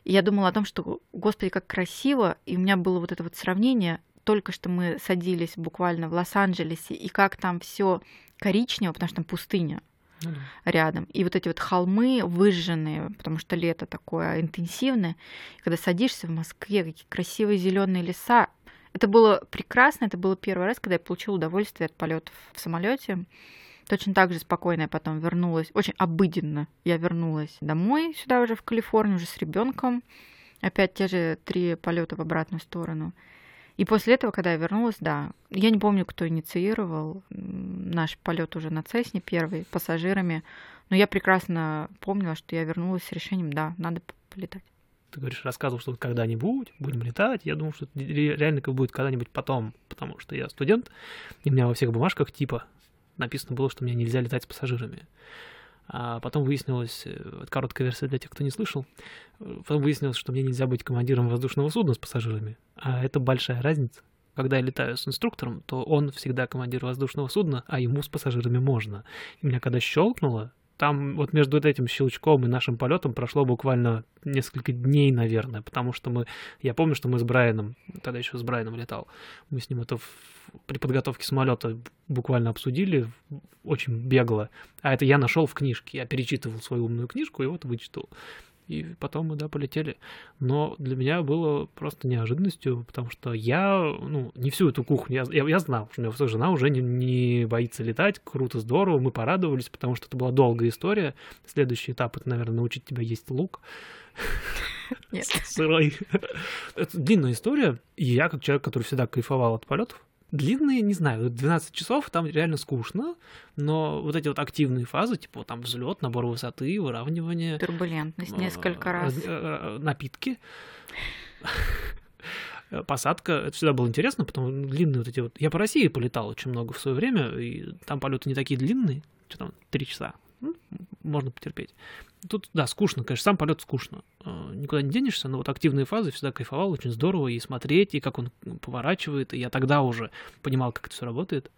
И я думала о том, что, господи, как красиво, и у меня было вот это вот сравнение, только что мы садились буквально в Лос-Анджелесе, и как там все коричнево, потому что там пустыня Ну рядом. И вот эти вот холмы выжженные, потому что лето такое интенсивное. И когда садишься в Москве, какие красивые зеленые леса. Это было прекрасно. Это было первый раз, когда я получила удовольствие от полетов в самолете. Точно так же спокойно я потом вернулась. Очень обыденно я вернулась домой сюда уже в Калифорнию, уже с ребенком. Опять те же три полета в обратную сторону. И после этого, когда я вернулась, да, я не помню, кто инициировал наш полет уже на Цесне первый пассажирами, но я прекрасно помнила, что я вернулась с решением, да, надо полетать. Ты говоришь, рассказывал, что когда-нибудь будем летать. Я думал, что это ре- реально как будет когда-нибудь потом, потому что я студент, и у меня во всех бумажках типа написано было, что мне нельзя летать с пассажирами. А потом выяснилось, э, короткая версия для тех, кто не слышал, э, потом выяснилось, что мне нельзя быть командиром воздушного судна с пассажирами. А это большая разница. Когда я летаю с инструктором, то он всегда командир воздушного судна, а ему с пассажирами можно. И меня когда щелкнуло, там вот между этим щелчком и нашим полетом прошло буквально несколько дней, наверное, потому что мы, я помню, что мы с Брайаном, тогда еще с Брайаном летал, мы с ним это в- при подготовке самолета буквально обсудили очень бегло, а это я нашел в книжке, я перечитывал свою умную книжку и вот вычитал. И потом мы, да, полетели. Но для меня было просто неожиданностью, потому что я, ну, не всю эту кухню, я, я, я знал, что у меня жена уже не, не боится летать, круто, здорово, мы порадовались, потому что это была долгая история. Следующий этап, это, наверное, научить тебя есть лук. Нет. Сырой. Это длинная история, и я, как человек, который всегда кайфовал от полетов, длинные, не знаю, 12 часов, там реально скучно, но вот эти вот активные фазы, типа там взлет, набор высоты, выравнивание, Турбулентность а, несколько раз. э, э, напитки, посадка, это всегда было интересно, потому что длинные вот эти вот... Я по России полетал очень много в свое время, и там полеты не такие длинные, что там, три часа. Ну, можно потерпеть. Тут, да, скучно, конечно, сам полет скучно. Э, никуда не денешься, но вот активные фазы всегда кайфовал, очень здорово и смотреть, и как он поворачивает. И я тогда уже понимал, как это все работает.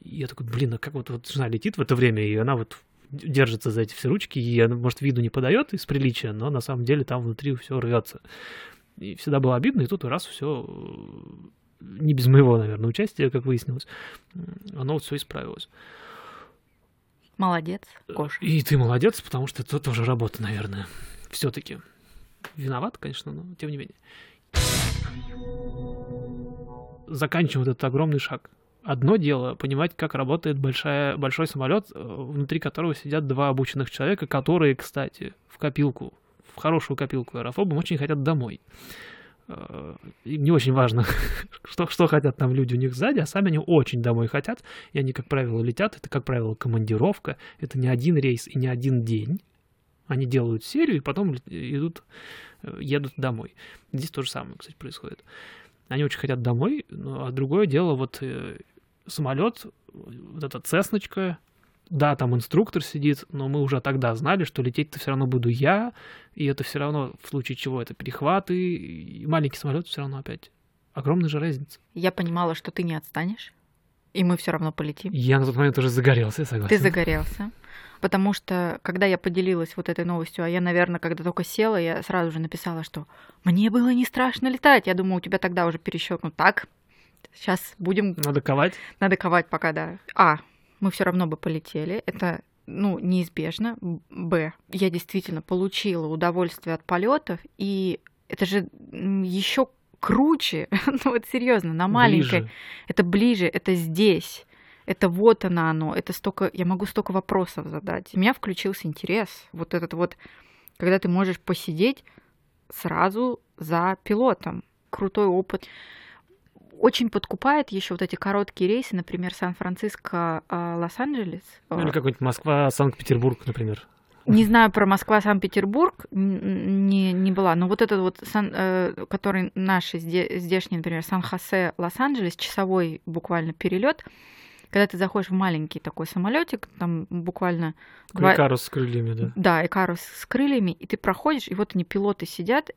И я такой, блин, а как вот, вот жена летит в это время, и она вот держится за эти все ручки, и она, может, виду не подает из приличия, но на самом деле там внутри все рвется. И всегда было обидно, и тут раз все не без моего, наверное, участия, как выяснилось, оно вот все исправилось. Молодец, Гоша. И ты молодец, потому что это тоже работа, наверное. Все-таки. Виноват, конечно, но тем не менее. Заканчиваем вот этот огромный шаг. Одно дело понимать, как работает большая, большой самолет, э, внутри которого сидят два обученных человека, которые, кстати, в копилку, в хорошую копилку аэрофобом очень хотят домой. Э, им не очень важно, что, что хотят там люди у них сзади, а сами они очень домой хотят, и они, как правило, летят. Это, как правило, командировка, это не один рейс и не один день. Они делают серию и потом идут, э, едут домой. Здесь то же самое, кстати, происходит. Они очень хотят домой, ну, а другое дело, вот э, самолет, вот эта цесночка, да, там инструктор сидит, но мы уже тогда знали, что лететь-то все равно буду я, и это все равно, в случае чего, это перехваты, и маленький самолет все равно опять. Огромная же разница. Я понимала, что ты не отстанешь, и мы все равно полетим. Я на тот момент уже загорелся, я согласен. Ты загорелся. Потому что, когда я поделилась вот этой новостью, а я, наверное, когда только села, я сразу же написала, что мне было не страшно летать. Я думаю, у тебя тогда уже перещелкнут. Так, сейчас будем... Надо ковать. Надо ковать пока, да. А, мы все равно бы полетели. Это ну, неизбежно. Б. Я действительно получила удовольствие от полетов, и это же еще круче. ну вот серьезно, на маленькой. Ближе. Это ближе, это здесь. Это вот оно оно. Это столько. Я могу столько вопросов задать. У меня включился интерес. Вот этот вот, когда ты можешь посидеть сразу за пилотом. Крутой опыт очень подкупает еще вот эти короткие рейсы, например, Сан-Франциско, а, Лос-Анджелес. Ну, или какой-нибудь Москва, Санкт-Петербург, например. Не знаю про Москва, Санкт-Петербург, не, не была, но вот этот вот, сан, э, который наши здешние, например, Сан-Хосе, Лос-Анджелес, часовой буквально перелет, когда ты заходишь в маленький такой самолетик, там буквально... Два... Икарус с крыльями, да. Да, Икарус с крыльями, и ты проходишь, и вот они, пилоты сидят,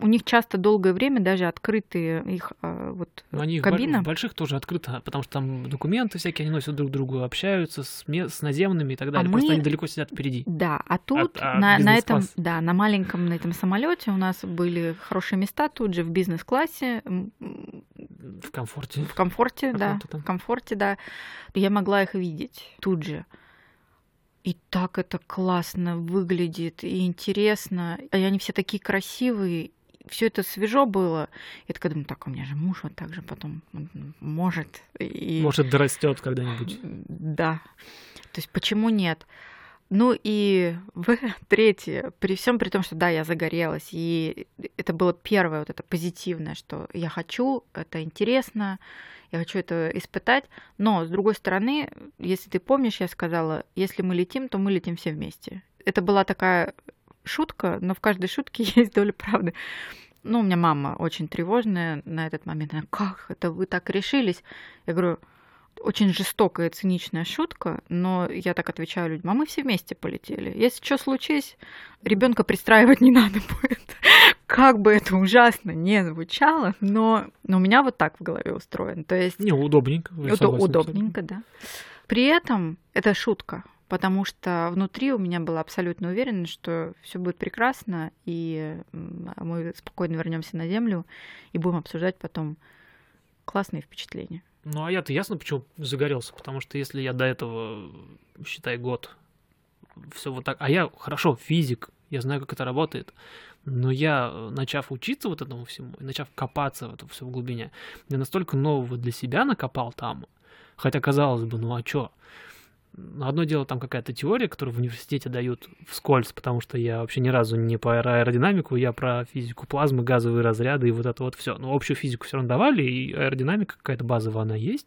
у них часто долгое время даже открытые их а, вот Но они кабина. в больших тоже открыто, потому что там документы всякие, они носят друг другу, общаются с, с наземными и так далее, а просто мы... они далеко сидят впереди. Да, а тут а, а на, на этом, да, на маленьком на этом самолете у нас были хорошие места тут же в бизнес-классе. В комфорте. В комфорте, да. В комфорте, да я могла их видеть тут же. И так это классно выглядит и интересно. И они все такие красивые. Все это свежо было. Я такая думаю, так, у меня же муж вот так же потом может. И... Может, дорастет когда-нибудь. Да. То есть почему нет? Ну и в третье, при всем при том, что да, я загорелась, и это было первое вот это позитивное, что я хочу, это интересно, я хочу это испытать. Но, с другой стороны, если ты помнишь, я сказала, если мы летим, то мы летим все вместе. Это была такая шутка, но в каждой шутке есть доля правды. Ну, у меня мама очень тревожная на этот момент. Она, как это вы так решились? Я говорю, очень жестокая, циничная шутка, но я так отвечаю людям, а мы все вместе полетели. Если что случись, ребенка пристраивать не надо будет. Как бы это ужасно не звучало, но, но у меня вот так в голове устроен. То есть... Не, удобненько. Удо- удобненько, да. При этом это шутка, потому что внутри у меня была абсолютно уверенность, что все будет прекрасно, и мы спокойно вернемся на Землю и будем обсуждать потом классные впечатления. Ну, а я-то ясно, почему загорелся, потому что если я до этого, считай, год, все вот так, а я, хорошо, физик, я знаю, как это работает, но я, начав учиться вот этому всему, и начав копаться в это все в глубине, я настолько нового для себя накопал там, хотя, казалось бы, ну а чё, Одно дело там какая-то теория, которую в университете дают вскользь, потому что я вообще ни разу не по аэродинамику, я про физику плазмы, газовые разряды и вот это вот все. Но общую физику все равно давали, и аэродинамика какая-то базовая она есть.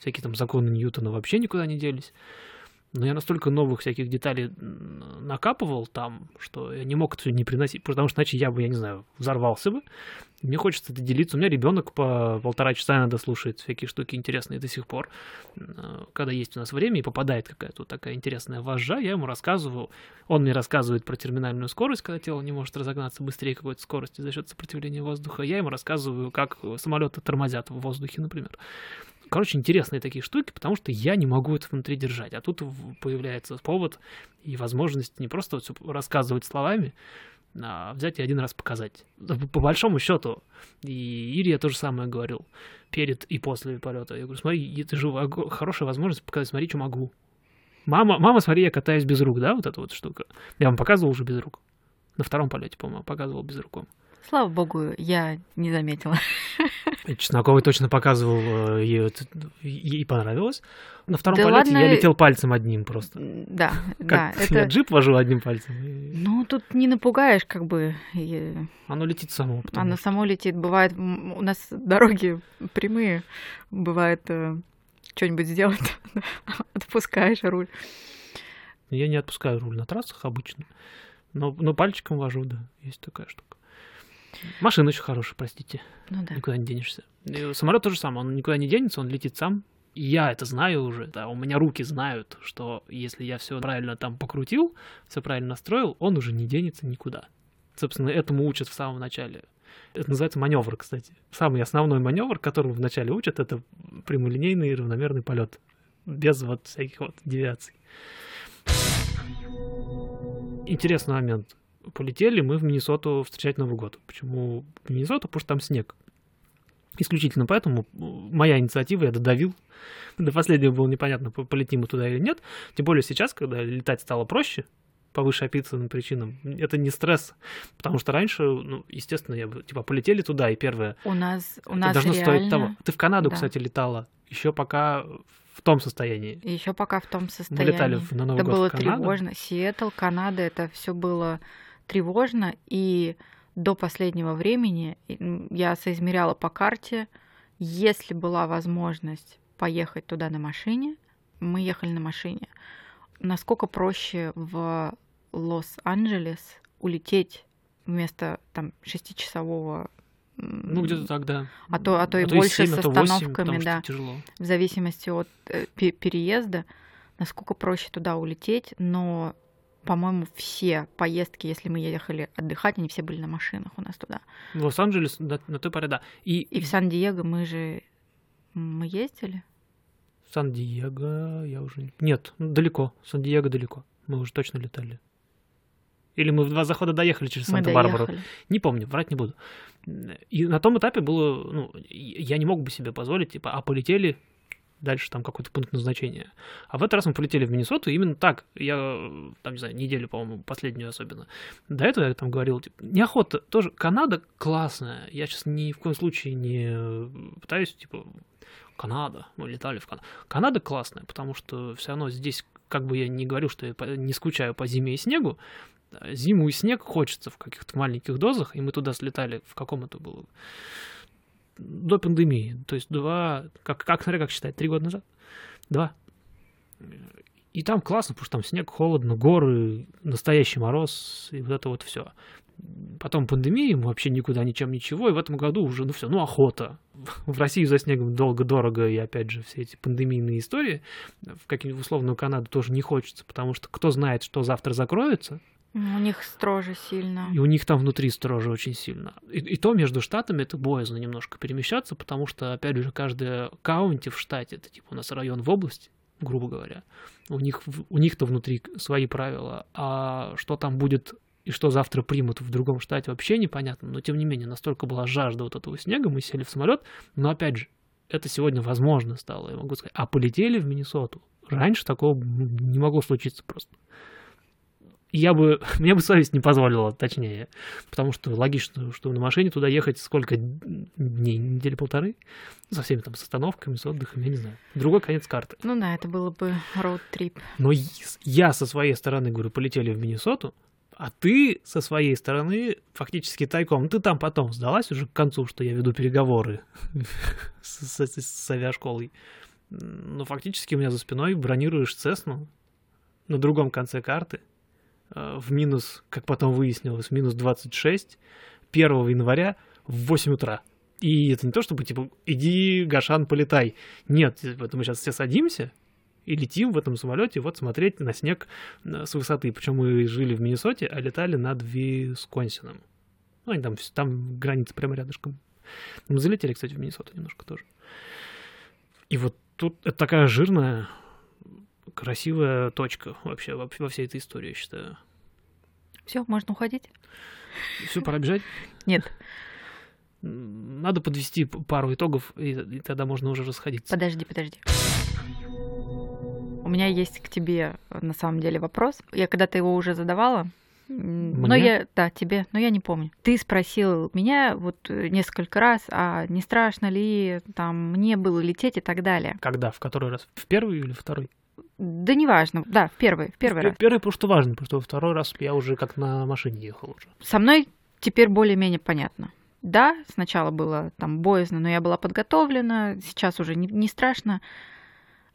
Всякие там законы Ньютона вообще никуда не делись. Но я настолько новых всяких деталей накапывал там, что я не мог это все не приносить, потому что иначе я бы, я не знаю, взорвался бы. Мне хочется это делиться. У меня ребенок по полтора часа иногда слушает всякие штуки интересные до сих пор. Э, когда есть у нас время и попадает какая-то вот такая интересная вожжа, я ему рассказываю. Он мне рассказывает про терминальную скорость, когда тело не может разогнаться быстрее какой-то скорости за счет сопротивления воздуха. Я ему рассказываю, как самолеты тормозят в воздухе, например. Короче, интересные такие штуки, потому что я не могу это внутри держать. А тут появляется повод и возможность не просто все рассказывать словами, а взять и один раз показать. По большому счету, и Ире я то же самое говорил перед и после полета. Я говорю, смотри, это же хорошая возможность показать, смотри, что могу. Мама, мама, смотри, я катаюсь без рук, да, вот эта вот штука. Я вам показывал уже без рук. На втором полете, по-моему, показывал без руком. Слава богу, я не заметила. Чесноковый точно показывал, э, ей, ей понравилось. На втором да полете ладно... я летел пальцем одним просто. Да, как да. Я джип вожу одним пальцем. Ну, тут не напугаешь, как бы. Оно летит само. Оно что... само летит. Бывает, у нас дороги прямые. Бывает, э, что-нибудь сделать, отпускаешь руль. Я не отпускаю руль на трассах обычно. Но, но пальчиком вожу, да, есть такая штука. Машина очень хорошая, простите. Ну да. Никуда не денешься. И самолет тоже самое, он никуда не денется, он летит сам. И я это знаю уже, да, у меня руки знают, что если я все правильно там покрутил, все правильно настроил, он уже не денется никуда. Собственно, этому учат в самом начале. Это называется маневр, кстати. Самый основной маневр, которому вначале учат, это прямолинейный равномерный полет. Без вот всяких вот девиаций. Интересный момент полетели мы в Миннесоту встречать Новый год. Почему в Миннесоту? Потому что там снег. Исключительно поэтому моя инициатива, я додавил. До последнего было непонятно, полетим мы туда или нет. Тем более сейчас, когда летать стало проще, по вышеописанным причинам. Это не стресс, потому что раньше, ну, естественно, я бы, типа, полетели туда, и первое... У нас, у нас должно реально... стоить того. Ты в Канаду, да. кстати, летала, еще пока в том состоянии. Еще пока в том состоянии. Мы летали на Новый это год было в Канаду. тревожно. Сиэтл, Канада, это все было тревожно, и до последнего времени я соизмеряла по карте, если была возможность поехать туда на машине, мы ехали на машине. Насколько проще в Лос-Анджелес улететь вместо там шестичасового ну, где-то так, да. А то, а то а и то больше 7, с остановками, 8, да. Тяжело. В зависимости от э, переезда, насколько проще туда улететь, но по-моему, все поездки, если мы ехали отдыхать, они все были на машинах у нас туда. В Лос-Анджелес на, на той паре, да. И, и в Сан-Диего мы же... Мы ездили? Сан-Диего я уже... Нет, далеко. Сан-Диего далеко. Мы уже точно летали. Или мы в два захода доехали через Санта-Барбару. Не помню, врать не буду. И на том этапе было, ну, я не мог бы себе позволить, типа, а полетели дальше там какой-то пункт назначения. А в этот раз мы полетели в Миннесоту именно так. Я, там, не знаю, неделю, по-моему, последнюю особенно. До этого я там говорил, типа, неохота. Тоже Канада классная. Я сейчас ни в коем случае не пытаюсь, типа, Канада, мы летали в Канаду. Канада классная, потому что все равно здесь, как бы я не говорю, что я не скучаю по зиме и снегу, зиму и снег хочется в каких-то маленьких дозах, и мы туда слетали, в каком это было? До пандемии. То есть два, как, как смотря как считать, три года назад? Два. И там классно, потому что там снег, холодно, горы, настоящий мороз, и вот это вот все. Потом пандемия, мы вообще никуда, ничем, ничего, и в этом году уже, ну все, ну охота. В России за снегом долго-дорого, и опять же, все эти пандемийные истории в какую-нибудь условную Канаду тоже не хочется, потому что кто знает, что завтра закроется, у них строже сильно. И у них там внутри строже очень сильно. И, и то между штатами это боязно немножко перемещаться, потому что, опять же, каждая каунти в штате, это типа у нас район в области, грубо говоря, у них у них-то внутри свои правила, а что там будет и что завтра примут в другом штате вообще непонятно, но тем не менее настолько была жажда вот этого снега, мы сели в самолет, но опять же, это сегодня возможно стало, я могу сказать, а полетели в Миннесоту. Раньше такого не могло случиться просто я бы, мне бы совесть не позволила, точнее, потому что логично, что на машине туда ехать сколько дней, недели полторы, со всеми там с остановками, с отдыхом, я не знаю. Другой конец карты. Ну да, это было бы роуд-трип. Но я со своей стороны, говорю, полетели в Миннесоту, а ты со своей стороны фактически тайком, ты там потом сдалась уже к концу, что я веду переговоры с, с, с авиашколой. Но фактически у меня за спиной бронируешь Цесну, на другом конце карты, в минус, как потом выяснилось, минус 26, 1 января в 8 утра. И это не то, чтобы, типа, иди, Гашан, полетай. Нет, это мы сейчас все садимся и летим в этом самолете вот смотреть на снег э, с высоты. Причем мы жили в Миннесоте, а летали над Висконсином. Ну, они там, там граница прямо рядышком. Мы залетели, кстати, в Миннесоту немножко тоже. И вот тут это такая жирная, красивая точка вообще во, во всей этой истории, я считаю. Все, можно уходить? Все, пора бежать? Нет. Надо подвести пару итогов, и, и тогда можно уже расходиться. Подожди, подожди. У меня есть к тебе на самом деле вопрос. Я когда-то его уже задавала, Мне? но я, да, тебе, но я не помню. Ты спросил меня вот э, несколько раз, а не страшно ли там мне было лететь и так далее. Когда? В который раз? В первый или второй? Да неважно, да, в первый, в первый в раз. Первый, потому что важно, потому что во второй раз я уже как на машине ехал уже. Со мной теперь более-менее понятно. Да, сначала было там боязно, но я была подготовлена, сейчас уже не, не страшно.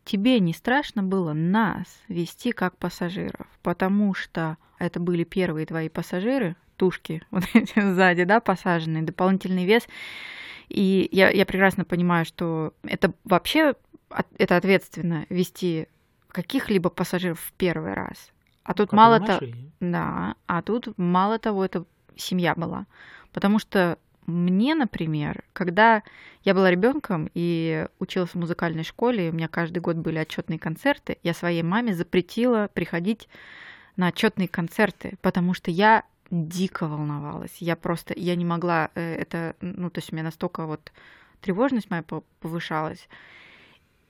Тебе не страшно было нас вести как пассажиров, потому что это были первые твои пассажиры, тушки вот эти сзади, да, посаженные, дополнительный вес. И я, я прекрасно понимаю, что это вообще это ответственно вести каких-либо пассажиров в первый раз. А тут Как мало того, да, а тут мало того, это семья была. Потому что мне, например, когда я была ребенком и училась в музыкальной школе, и у меня каждый год были отчетные концерты, я своей маме запретила приходить на отчетные концерты, потому что я дико волновалась. Я просто, я не могла, э, это, ну, то есть у меня настолько вот тревожность моя по- повышалась.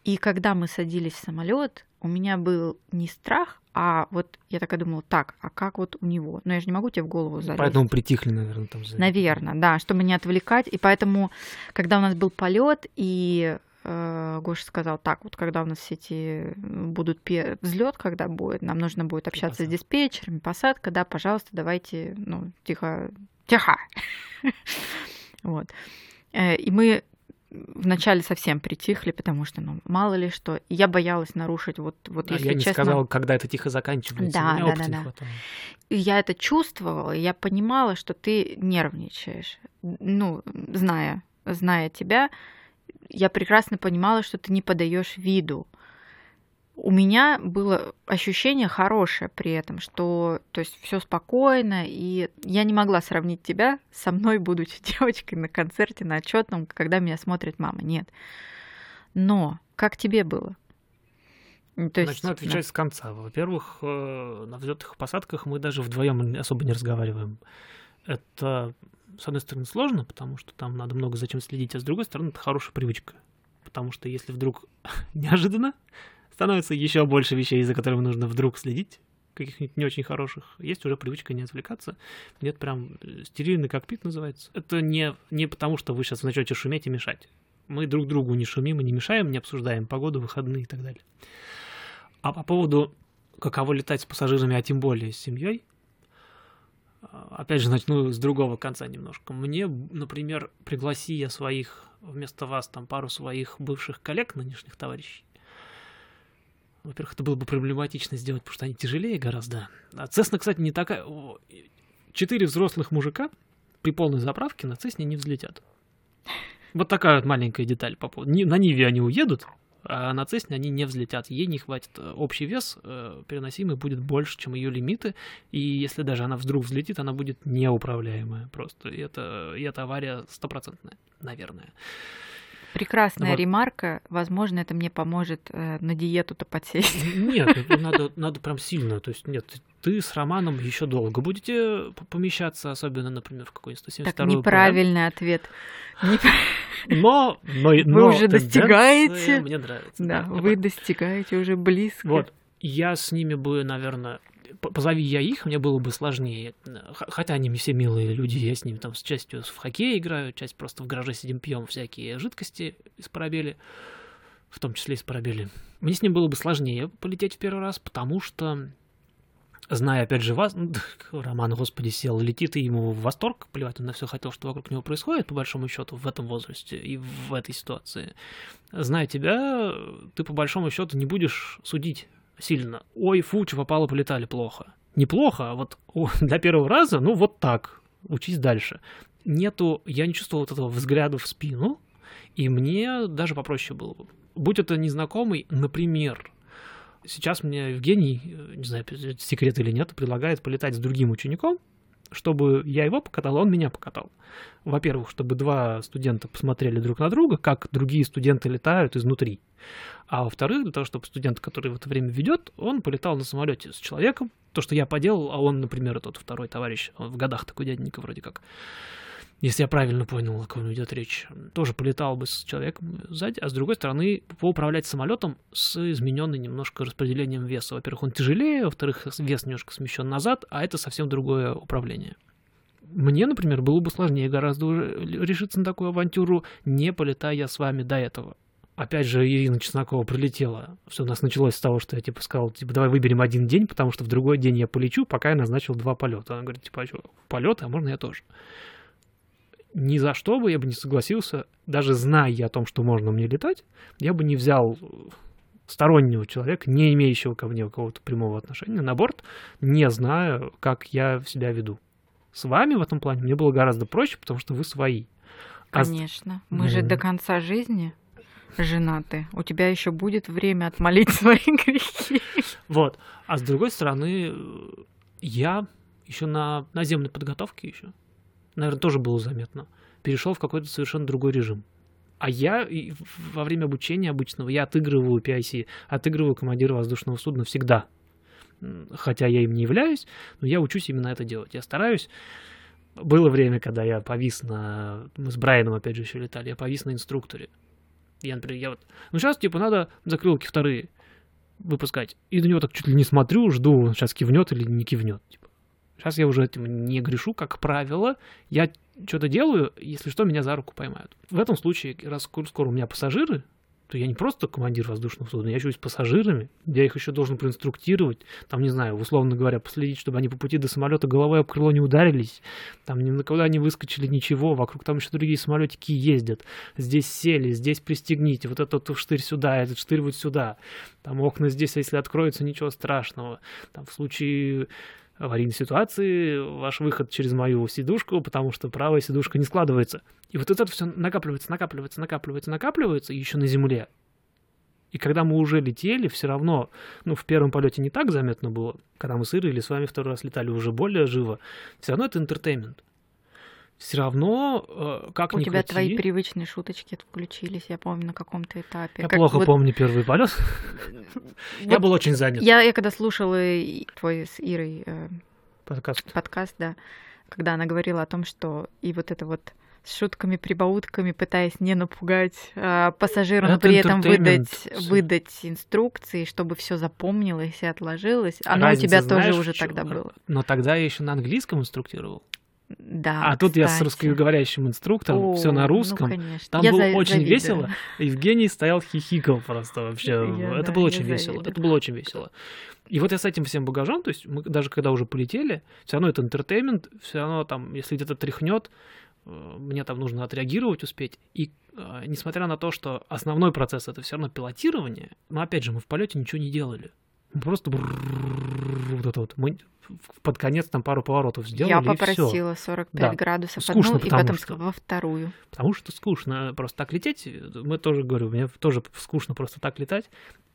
И когда мы садились в самолет, у меня был не страх, а вот я такая думала, так, а как вот у него? Но я же не могу тебе в голову залезть. Поэтому притихли, наверное, там. за- Наверное, да, чтобы не отвлекать. И поэтому, когда у нас был полет, и э, Гоша сказал, так, вот когда у нас все эти будут взлет, когда будет, нам нужно будет общаться с диспетчерами, посадка, да, пожалуйста, давайте, ну, тихо, тихо. Вот. Э, И мы вначале совсем притихли, потому что, ну, мало ли что. И я боялась нарушить, вот, вот А если я не честно... сказал, когда это тихо заканчивается. Да, да, да, да. И я это чувствовала, и я понимала, что ты нервничаешь. Ну, зная, зная тебя, я прекрасно понимала, что ты не подаешь виду. У меня было ощущение хорошее при этом, что то есть все спокойно, и я не могла сравнить тебя со мной, будучи девочкой на концерте, на отчетном, когда меня смотрит мама. Нет. Но как тебе было? Ну, То есть, Начну да. отвечать с конца. Во-первых, э, на взлетах и посадках мы даже вдвоем особо не разговариваем. Это, с одной стороны, сложно, потому что там надо много зачем следить, а с другой стороны, это хорошая привычка. Потому что если вдруг неожиданно становится еще больше вещей, за которыми нужно вдруг следить, каких-нибудь не очень хороших, есть уже привычка не отвлекаться. Нет, прям э, стерильный кокпит называется. Это не, не потому, что вы сейчас начнете шуметь и мешать. Мы друг другу не шумим и не мешаем, не обсуждаем погоду, выходные и так далее. А по поводу каково летать с пассажирами, а тем более с семьей, а, опять же, начну с другого конца немножко. Мне, например, пригласи я своих, вместо вас, там, пару своих бывших коллег, нынешних товарищей, во-первых, это было бы проблематично сделать, потому что они тяжелее гораздо. А Цесна, кстати, не такая... Четыре взрослых мужика при полной заправке на Цесне не взлетят. Вот такая вот маленькая деталь по поводу. На Ниве они уедут, а на Цесне они не взлетят. Ей не хватит. э, Общий вес э, переносимый будет больше, чем ее лимиты. И если даже она вдруг взлетит, она будет неуправляемая просто. И это, и это авария стопроцентная, наверное. Прекрасная Вот. ремарка. Возможно, это мне поможет э, на диету-то подсесть. Нет, надо, надо прям сильно. То есть, нет, ты с Романом еще долго будете п- помещаться, особенно, например, в какой-нибудь 172 Так неправильный ответ. Не- Но, но, но уже тенденция достигаете. Мне нравится. Да, я вы достигаете уже близко. Вот, я с ними бы, наверное, позови я их, мне было бы сложнее. Хотя они все милые люди, я с ними там с частью в хоккей играю, часть просто в гараже сидим, пьем всякие жидкости из парабели, в том числе из парабели. Мне с ним было бы сложнее полететь в первый раз, потому что, зная опять же вас, ну, Роман, господи, сел, летит и ему в восторг, плевать он на все хотел, что вокруг него происходит, по большому счету, в этом возрасте и в этой ситуации. Зная тебя, ты по большому счету не будешь судить сильно. Ой, фу, что попало, полетали плохо. Неплохо, а вот для первого раза, ну вот так, учись дальше. Нету, я не чувствовал вот этого взгляда в спину, и мне даже попроще было бы. Будь это незнакомый, например, сейчас мне Евгений, э, не знаю, секрет или нет, предлагает полетать с другим учеником, чтобы я его покатал, а он меня покатал. Во-первых, чтобы два студента посмотрели друг на друга, как другие студенты летают изнутри. А во-вторых, для того, чтобы студент, который в это время ведет, он полетал на самолете с человеком. То, что я поделал, а он, например, тот второй товарищ, он в годах такой дяденька вроде как, если я правильно понял, о ком идет речь, тоже полетал бы с человеком сзади, а с другой стороны, поуправлять самолетом с измененным немножко распределением веса. Во-первых, он тяжелее, во-вторых, вес немножко смещен назад, а это совсем другое управление. Мне, например, было бы сложнее гораздо решиться на такую авантюру, не полетая с вами до этого. Опять же, Ирина Чеснокова прилетела. Все у нас началось с того, что я типа сказал, типа, давай выберем один день, потому что в другой день я полечу, пока я назначил два полета. Она говорит, типа, а что, полеты, а можно я тоже ни за что бы я бы не согласился, даже зная о том, что можно мне летать, я бы не взял стороннего человека, не имеющего ко мне какого-то прямого отношения, на борт, не зная, как я себя веду. С вами в этом плане мне было гораздо проще, потому что вы свои. А Конечно. А... Мы mm-hmm. же до конца жизни женаты. У тебя еще будет время отмолить свои грехи. Вот. А с другой стороны, я еще на наземной подготовке еще наверное, тоже было заметно, перешел в какой-то совершенно другой режим. А я во время обучения обычного, я отыгрываю PIC, отыгрываю командира воздушного судна всегда. Хотя я им не являюсь, но я учусь именно это делать. Я стараюсь. Было время, когда я повис на... Мы с Брайаном, опять же, еще летали. Я повис на инструкторе. Я, например, я вот... Ну, сейчас, типа, надо закрылки вторые выпускать. И на него так чуть ли не смотрю, жду, сейчас кивнет или не кивнет. Типа. Сейчас я уже этим не грешу, как правило. Я что-то делаю, если что, меня за руку поймают. В этом случае, раз скоро у меня пассажиры, то я не просто командир воздушного судна, я еще и с пассажирами, я их еще должен проинструктировать, там, не знаю, условно говоря, последить, чтобы они по пути до самолета головой об крыло не ударились, там ни на куда не выскочили, ничего, вокруг там еще другие самолетики ездят, здесь сели, здесь пристегните, вот этот штырь сюда, этот штырь вот сюда, там окна здесь, а если откроются, ничего страшного, там в случае аварийной ситуации ваш выход через мою сидушку, потому что правая сидушка не складывается. И вот это все накапливается, накапливается, накапливается, накапливается, еще на земле. И когда мы уже летели, все равно, ну, в первом полете не так заметно было, когда мы с Ирой или с вами второй раз летали уже более живо, все равно это интертеймент все равно, э, как У тебя крути, твои привычные шуточки включились, я помню, на каком-то этапе. Я как плохо вот... помню первый полет. Я был очень занят. Я, я когда слушала твой с Ирой э, подкаст. подкаст, да, когда она говорила о том, что и вот это вот с шутками, прибаутками, пытаясь не напугать а, пассажира, но при этом выдать, выдать инструкции, чтобы все запомнилось и отложилось. Оно Разница, у тебя знаешь, тоже уже тогда было. Но тогда я еще на английском инструктировал. Да. А кстати. тут я с русскоговорящим инструктором, все на ну, русском. Ну, Там я было за- очень завидую. весело. Евгений стоял хихикал просто вообще. Я, это да, было очень весело. Это было очень весело. И вот я с этим всем багажом, то есть мы даже когда уже полетели, все равно это интертеймент, все равно там, если где-то тряхнет, э, мне там нужно отреагировать, успеть. И э, несмотря на то, что основной процесс это все равно пилотирование, но опять же, мы в полете ничего не делали. Просто вот это вот. Мы под конец там пару поворотов сделали. Я попросила 45 да. градусов скучно, одну и потом что, во вторую. Потому что скучно просто так лететь. Мы тоже, говорю, мне тоже скучно просто так летать.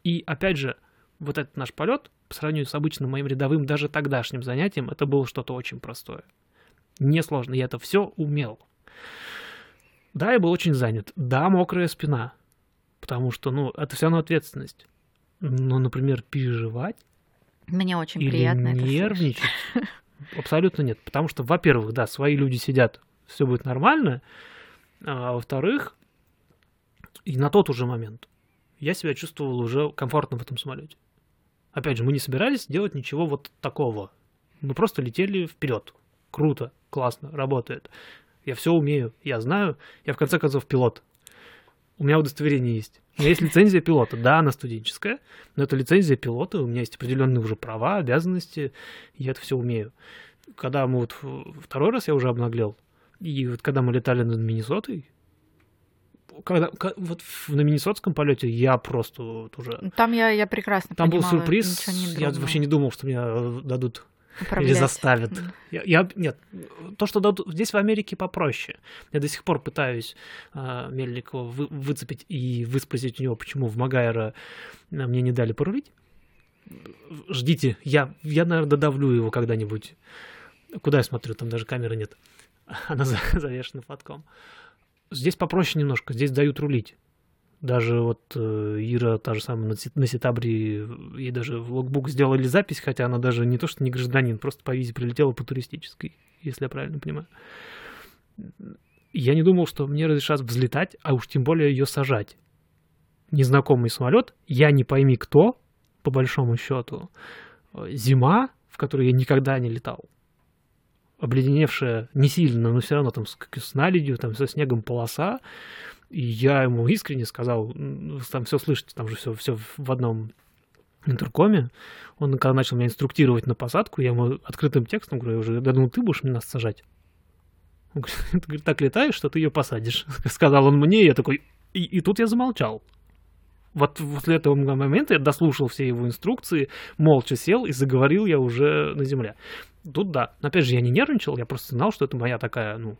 И опять же, вот этот наш полет, по сравнению с обычным моим рядовым, даже тогдашним занятием, это было что-то очень простое. Несложно, я это все умел. Да, я был очень занят. Да, мокрая спина. Потому что, ну, это все равно ответственность. Но, например, переживать мне очень Или приятно нервничать? Это Абсолютно нет. Потому что, во-первых, да, свои люди сидят, все будет нормально. А во-вторых, и на тот уже момент я себя чувствовал уже комфортно в этом самолете. Опять же, мы не собирались делать ничего вот такого. Мы просто летели вперед. Круто, классно, работает. Я все умею, я знаю. Я в конце концов пилот. У меня удостоверение есть. У меня есть лицензия пилота. Да, она студенческая, но это лицензия пилота. У меня есть определенные уже права, обязанности. Я это все умею. Когда мы вот второй раз я уже обнаглел, и вот когда мы летали над Миннесотой, когда, вот на Миннесотском полете я просто вот уже... Там я, я прекрасно Там понимала, был сюрприз, я вообще не думал, что меня э, дадут управлять. или заставят. Я, я, нет, то, что дадут, здесь в Америке попроще. Я до сих пор пытаюсь э, Мельникова вы, выцепить и выспросить у него, почему в Магайра мне не дали порулить. Ждите, я, я, наверное, додавлю его когда-нибудь. Куда я смотрю, там даже камеры нет. Она завешена флотком. Здесь попроще немножко, здесь дают рулить. Даже вот э, Ира, та же самая, на, на Сетабре, ей даже в логбук сделали запись, хотя она даже не то, что не гражданин, просто по визе прилетела по туристической, если я правильно понимаю. Я не думал, что мне разрешат взлетать, а уж тем более ее сажать. Незнакомый самолет, я не пойми кто, по большому счету. Зима, в которой я никогда не летал обледеневшая не сильно, но все равно там с, с наледью, там со снегом полоса. И я ему искренне сказал, там все слышите, там же все, все в одном интеркоме. Он, когда начал меня инструктировать на посадку, я ему открытым текстом говорю, я уже, я думал, ты будешь меня сажать. Он говорит, так летаешь, что ты ее посадишь. Сказал он мне, я такой, и, и тут я замолчал. Вот после этого момента я дослушал все его инструкции, молча сел и заговорил я уже на земле. Тут да. Но опять же, я не нервничал, я просто знал, что это моя такая, ну,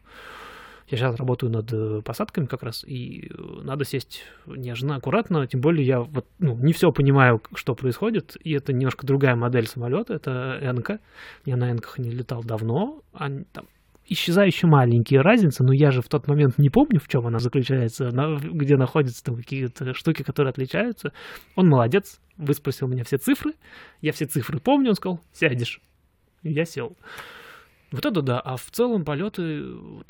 я сейчас работаю над э, посадками как раз, и э, надо сесть нежно, аккуратно, тем более я вот, ну, не все понимаю, что происходит, и это немножко другая модель самолета, это Энка. Я на Энках не летал давно, они там исчезающе маленькие разницы, но я же в тот момент не помню, в чем она заключается, где находятся там какие-то штуки, которые отличаются. Он молодец, выспросил меня все цифры, я все цифры помню, он сказал, сядешь. Я сел. Вот это да. А в целом полеты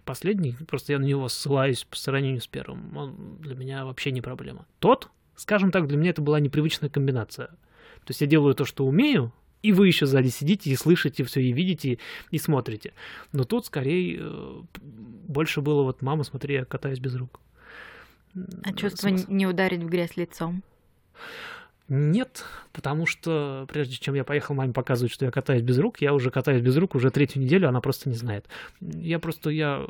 последний, просто я на него ссылаюсь по сравнению с первым, он для меня вообще не проблема. Тот, скажем так, для меня это была непривычная комбинация. То есть я делаю то, что умею, и вы еще сзади сидите и слышите все, и видите, и смотрите. Но тут скорее э, больше было вот «мама, смотри, я катаюсь без рук». А чувство не ударить в грязь лицом? Нет, потому что прежде чем я поехал маме показывать, что я катаюсь без рук, я уже катаюсь без рук уже третью неделю, она просто не знает. Я просто, я,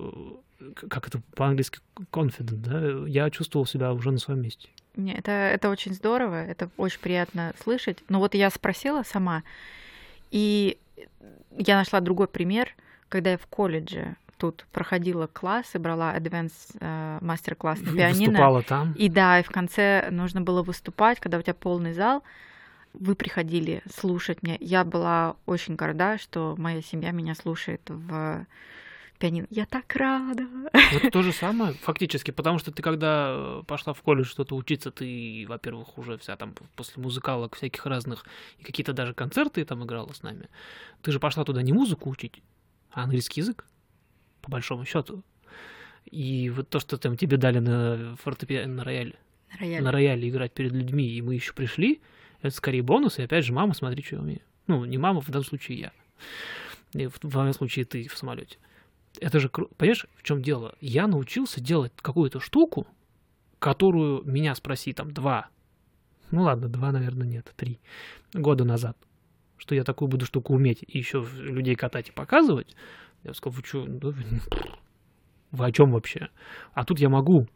как это по-английски, confident, да, я чувствовал себя уже на своем месте. Не, это, это очень здорово, это очень приятно слышать. Но вот я спросила сама, и я нашла другой пример, когда я в колледже тут проходила класс и брала advanced э, мастер-класс на пианино. Выступала там. И да, и в конце нужно было выступать, когда у тебя полный зал. Вы приходили слушать меня. Я была очень горда, что моя семья меня слушает в пианино. Я так рада. Вот то же самое, фактически, потому что ты когда э, пошла в колледж что-то учиться, ты, во-первых, уже вся там после музыкалок всяких разных, и какие-то даже концерты там играла с нами. Ты же пошла туда не музыку учить, а английский язык по большому счету. И вот то, что там тебе дали на фортепиано, на рояле, на рояле. на рояле играть перед людьми, и мы еще пришли, это скорее бонус, и опять же, мама, смотри, что я умею. Ну, не мама, в данном случае я. И в, в данном случае ты в самолете. Это же, понимаешь, в чем дело? Я научился делать какую-то штуку, которую меня спроси там два, ну ладно, два, наверное, нет, три года назад, что я такую буду штуку уметь и еще людей катать и показывать, я сказал, вы что, вы о чем вообще? А тут я могу.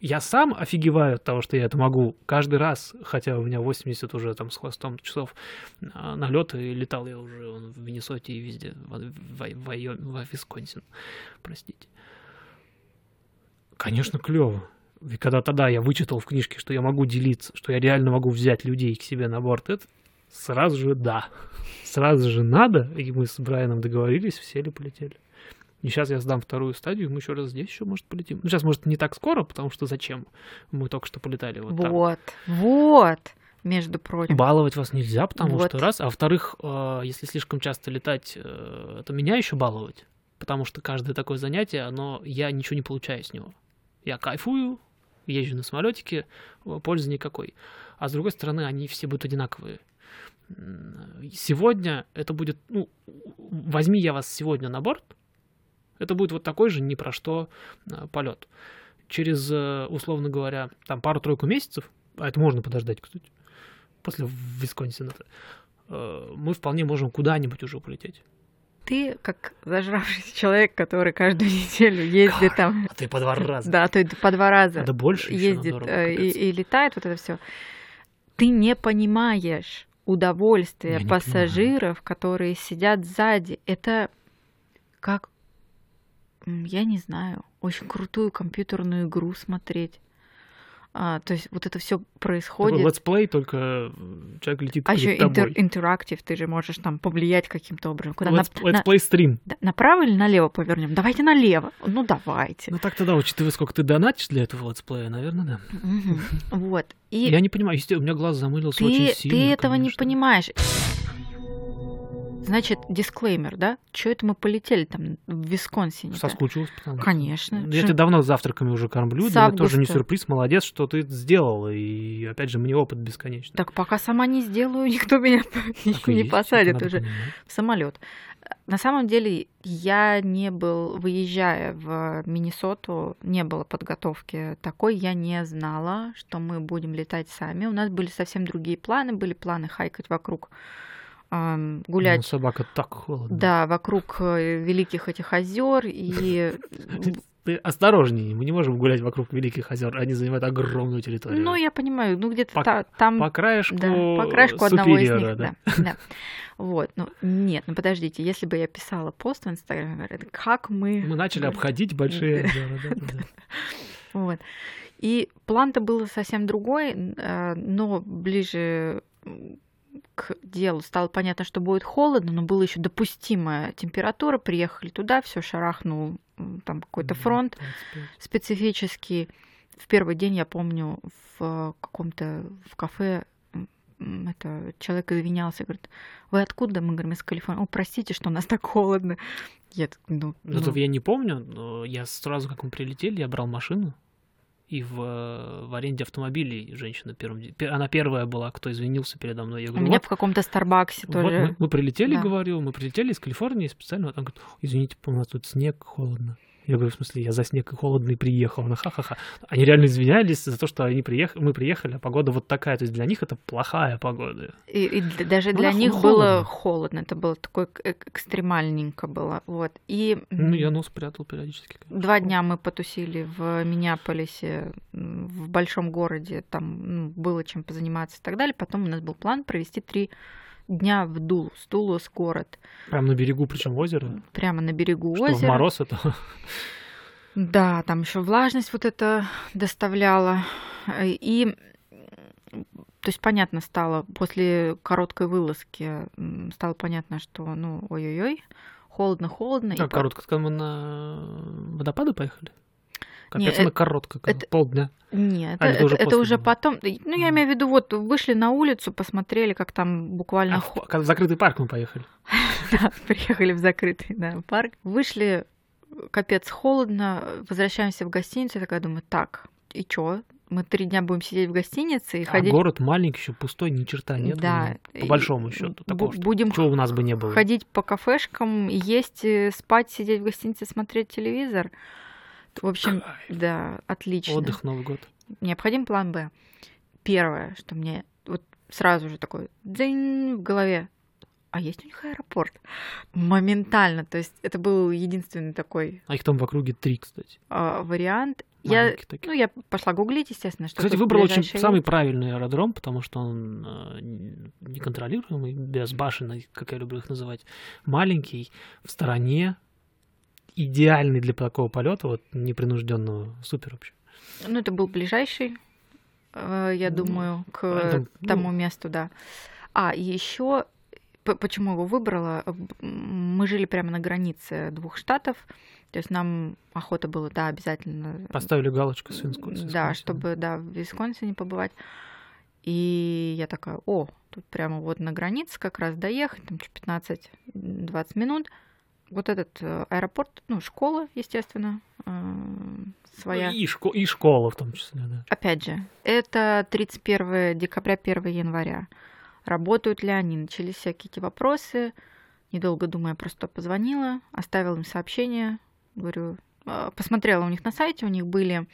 Я сам офигеваю от того, что я это могу каждый раз, хотя у меня 80 уже там с хвостом часов налета, и летал я уже в Миннесоте и везде, в, в, в, в Висконсин, простите. Конечно, клево. И когда тогда я вычитал в книжке, что я могу делиться, что я реально могу взять людей к себе на борт, это сразу же да. Сразу же надо, и мы с Брайаном договорились, все ли полетели. И сейчас я сдам вторую стадию, мы еще раз здесь еще, может, полетим. Ну, сейчас, может, не так скоро, потому что зачем? Мы только что полетали вот, вот там. Вот, между прочим. Баловать вас нельзя, потому вот. что раз. А во-вторых, э, если слишком часто летать, э, это меня еще баловать. Потому что каждое такое занятие, оно, я ничего не получаю с него. Я кайфую, езжу на самолетике, пользы никакой. А с другой стороны, они все будут одинаковые. Сегодня это будет, ну, возьми я вас сегодня на борт, это будет вот такой же ни про что а, полет. Через, э, условно говоря, там пару-тройку месяцев, а это можно подождать, кстати, после Висконсина, э, мы вполне можем куда-нибудь уже полететь. ты как зажравшийся человек, который каждую неделю ездит там. А ты по два раза. Да, то есть по два раза Да больше ездит дорого, э, и, и летает вот это все. Ты не понимаешь удовольствия Я пассажиров, которые сидят сзади. Это как, я не знаю, очень крутую компьютерную игру смотреть. А, то есть вот это все Такой происходит. let's play, только э, человек летит А еще интерактив, ты же можешь там повлиять каким-то образом. Куда на- Let's, на- let's play стрим. да, направо или налево повернем? Давайте налево. Ну давайте. Ну так-то да, учитывая, сколько ты донатишь для этого let's play я, наверное, да. Вот. И Я не понимаю, у меня глаз замылился ты, очень ты сильно. этого не конечно. понимаешь. Значит, дисклеймер, да? Че это мы полетели там в Висконсине? Соскучилась, потому что- Конечно. Я тебя давно завтраками уже кормлю, для меня тоже не сюрприз, молодец, что ты сделал. И опять же, мне опыт бесконечный. Так пока сама не сделаю, никто меня и не посадит уже в самолет. На самом деле я не был, выезжая в Миннесоту, не было подготовки такой, я не знала, что мы будем летать сами. У нас были совсем другие планы, были планы хайкать вокруг, Ну, гулять собака так холодно. Да, вокруг э, великих этих озер и Ты осторожней, мы не можем гулять вокруг Великих озер, они занимают огромную территорию. ну я понимаю, ну где-то По- та- там По краешку, да, по краешку одного из них, да. да. да. Вот, ну нет, ну подождите, если бы я писала пост в Инстаграме, как мы, Мы начали обходить большие озера. да, вот. И план-то был совсем другой, э, но ближе к делу стало понятно, что будет холодно, но была еще допустимая температура. Приехали туда, все шарахнул там какой-то фронт. 25. специфический. В первый день, я помню, в каком-то в кафе это человек извинялся, говорит, вы откуда? Мы говорим, из Калифорнии. О, простите, что у нас так холодно. Я ну, Ну, ну, я не помню, но я сразу, как мы прилетели, я брал машину, и в, э, в аренде автомобилей женщина первым, она первая была, кто извинился передо мной. Я у говорю, меня вот, в каком-то Старбаксе вот тоже. мы, мы прилетели, Да. говорю, мы прилетели из Калифорнии специально, вот он говорит, извините, у нас тут снег, холодно. Я говорю, в смысле, я за снег и холодный приехал. Она ха-ха-ха. Они реально извинялись за то, что они приехали, мы приехали, а погода вот такая. То есть для них это плохая погода. И, и даже Ну для них холодно. было холодно. Это было такое эк- экстремальненько было. Вот. И Ну, я нос прятал периодически. конечно. Два дня мы потусили в Миннеаполисе, в большом городе, там ну, было чем позаниматься и так далее. Потом у нас был план провести три дня в Дулус. Дулус город, Прям на берегу, причем озера. прямо на берегу Что, в озера. мороз это? Да, там еще влажность вот это доставляла. И то есть понятно стало, после короткой вылазки стало понятно, что ну ой-ой-ой, холодно-холодно. и Как по- коротко, когда мы на водопады поехали? Капец, э- она коротко, как это- полдня. Нет, А, это, это уже это- после уже потом. Ну, я имею в виду, вот вышли на улицу, посмотрели, как там буквально А, в, закрытый парк мы поехали. да, приехали в закрытый да, парк. Вышли, капец, холодно, возвращаемся в гостиницу. Я такая думаю, так, и чё? Мы три дня будем сидеть в гостинице и А ходить. город маленький, еще пустой, ни черта нет. Да, По большому счету. Такого, будем чего у нас бы не было. ходить по кафешкам, есть, э, спать, сидеть в гостинице, смотреть телевизор. В общем, Кайф. да, отлично. Отдых, Новый год. необходим план Б. Первое, что мне вот сразу же такой дзынь в голове. А есть у них аэропорт? Моментально. То есть это был единственный такой А их там в округе три, кстати. а, вариант. Я, ну, я пошла гуглить, естественно, что Кстати, выбрал очень ближайшее самый есть. правильный аэродром, потому что он э, неконтролируемый, безбашенный, как я люблю их называть, маленький, в стороне, идеальный для такого полета, вот непринужденного, супер вообще. Ну, это был ближайший, э, я Ну, думаю, к это, ну- тому месту, да. А, еще почему его выбрала? Мы жили прямо на границе двух штатов, то есть нам охота было, да, обязательно Поставили галочку с с Да, Висконсином. чтобы, да, в Висконсине побывать. И я такая, о, тут прямо вот на границе как раз доехать, там чуть 15-20 минут. Вот этот э, аэропорт, ну, школа, естественно, э, своя. Ну, И, шко- и школа в том числе, да. Опять же, это 31 декабря, 1 января. Работают ли они? Начались всякие эти вопросы. Недолго думая, просто позвонила, оставила им сообщение. Говорю, а, посмотрела у них на сайте, у них были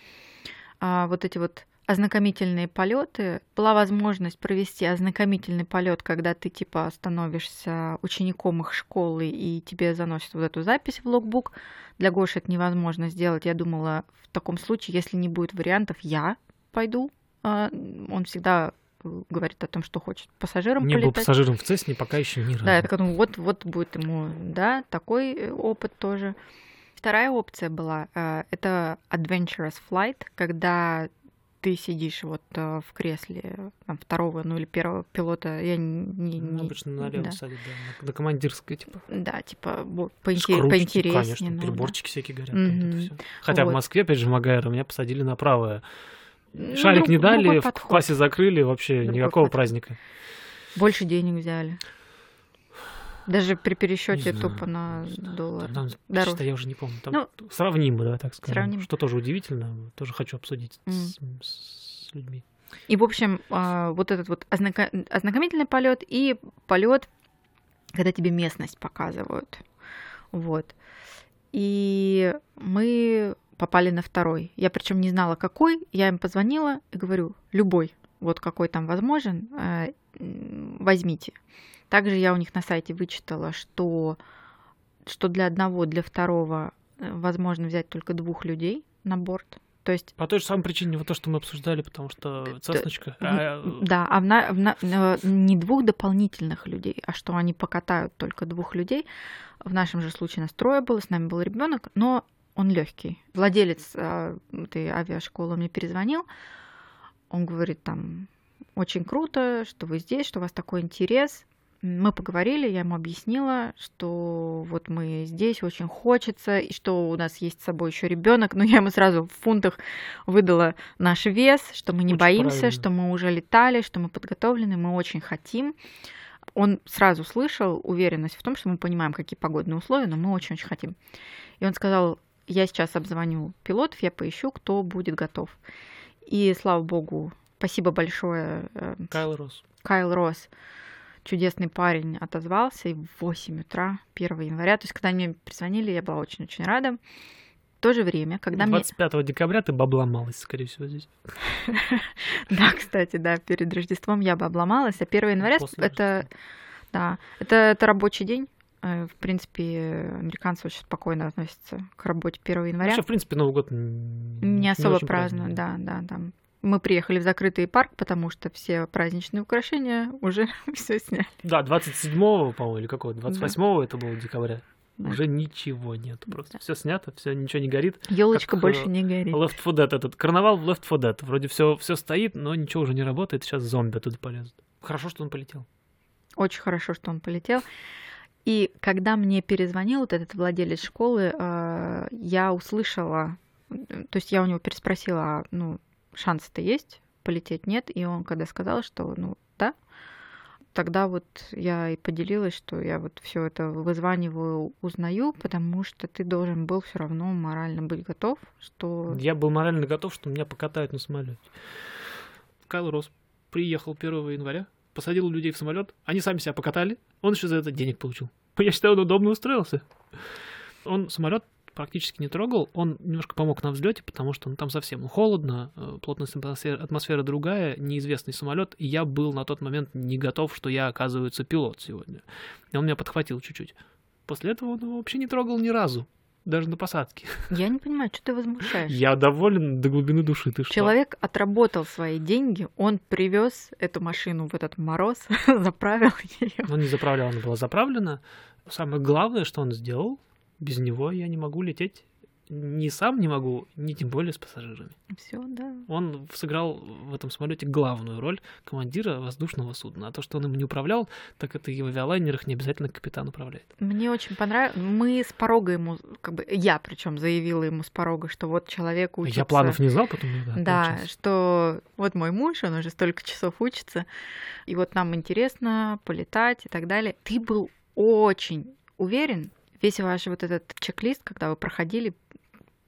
а, вот эти вот ознакомительные полеты. Была возможность провести ознакомительный полет, когда ты типа становишься учеником их школы и тебе заносят вот эту запись в логбук. Для Гоши это невозможно сделать. Я думала, в таком случае, если не будет вариантов, я пойду. А, он всегда говорит о том, что хочет пассажиром Не полетать. был пассажиром в Цесне, пока еще ни разу. Да, я такая думаю, вот, вот будет ему, да, такой э, опыт тоже. Вторая опция была, э, это adventurous flight, когда ты сидишь вот э, в кресле там, второго, ну или первого пилота, я не... Ну, не обычно налево да. садят, да, на, на командирское, типа. Да, типа бо- С поинте- крутики, поинтереснее. Конечно, ну, да. приборчики всякие горят. вот это. Хотя Вот. в Москве, опять же, в Магаэро, меня посадили на правое. Ну, Шарик друг- не дали, в подход. классе закрыли, вообще Другой никакого подход. праздника. Больше денег взяли. Даже при пересчете тупо на доллар. Там, Дороже. чисто я уже не помню. Там Ну, сравнимо, да, так скажем. сравнимо. Что тоже удивительно, тоже хочу обсудить Мгм. с, с людьми. И, в общем, а, вот этот вот ознакомительный полет и полет, когда тебе местность показывают. Вот. И мы попали на второй. Я причем не знала, какой. Я им позвонила и говорю, любой, вот какой там возможен, э, возьмите. Также я у них на сайте вычитала, что, что для одного, для второго э, возможно взять только двух людей на борт. То есть По той же самой причине, вот то, что мы обсуждали, потому что Цесночка... а, М, Да, а в на- в на- э, не двух дополнительных людей, а что они покатают только двух людей. В нашем же случае нас трое было, с нами был ребенок, но он легкий. Владелец э, этой авиашколы мне перезвонил. Он говорит там, очень круто, что вы здесь, что у вас такой интерес. Мы поговорили, я ему объяснила, что вот мы здесь, очень хочется, и что у нас есть с собой еще ребенок, но я ему сразу в фунтах выдала наш вес, что мы не Очень боимся, правильно. что мы уже летали, что мы подготовлены, мы очень хотим. Он сразу слышал уверенность в том, что мы понимаем, какие погодные условия, но мы очень-очень хотим. И он сказал, я сейчас обзвоню пилотов, я поищу, кто будет готов. И слава богу, спасибо большое, э, Кайл Росс. Кайл Росс, чудесный парень, отозвался, и в 8 утра, 1 января, то есть когда мне перезвонили, я была очень-очень рада. В то же время, когда мне... 25 декабря ты бы обломалась, скорее всего, здесь. Да, кстати, да, перед Рождеством я бы обломалась, а 1 января это, да, это, это рабочий день. Э, В принципе, американцы очень спокойно относятся к работе 1 января. Вообще, в принципе, Новый год н- Не особо празднуют, да, да, да. Мы приехали в закрытый парк, потому что все праздничные украшения уже все сняли. Да, 27-го, по-моему, или какого? 28-го это было декабря. Да. Уже ничего нет. Просто Да. все снято, все ничего не горит. Елочка больше э, не горит. Left 4 Dead этот карнавал в Left 4 Dead. Вроде все, все стоит, но ничего уже не работает. Сейчас зомби оттуда полезут. Хорошо, что он полетел. Очень хорошо, что он полетел. И когда мне перезвонил вот этот владелец школы, э, я услышала, то есть я у него переспросила, а, ну, шансы-то есть, полететь нет, и он когда сказал, что, ну, да, тогда вот я и поделилась, что я вот все это вызваниваю, узнаю, потому что ты должен был все равно морально быть готов, что Я был морально готов, что меня покатают на самолете. Кайл Росс приехал 1 января, посадил людей в самолет, они сами себя покатали, он еще за это денег получил. Я считаю, он удобно устроился. Он самолет практически не трогал, он немножко помог на взлете, потому что ну, там совсем ну, холодно, э, плотность атмосферы, атмосфера другая, неизвестный самолет, и я был на тот момент не готов, что я, оказывается, пилот сегодня. И он меня подхватил чуть-чуть. После этого он его вообще не трогал ни разу, даже на посадке. я не понимаю, что ты возмущаешь. Я доволен до глубины души, ты что? Человек отработал свои деньги, он привез эту машину в этот мороз, заправил ее. Он не заправлял, она была заправлена. Самое главное, что он сделал, без него я не могу лететь. Ни сам не могу, ни тем более с пассажирами. Все, да. Он сыграл в этом самолете главную роль командира воздушного судна. А то, что он им не управлял, так это и в авиалайнерах не обязательно капитан управляет. Мне очень понравилось. Мы с порога ему, как бы я причем заявила ему с порога, что вот человек учится. Я планов не знал, потом да, Да, получилось. что вот мой муж, он уже столько часов учится, и вот нам интересно полетать и так далее. Ты был очень уверен, весь ваш вот этот чек-лист, когда вы проходили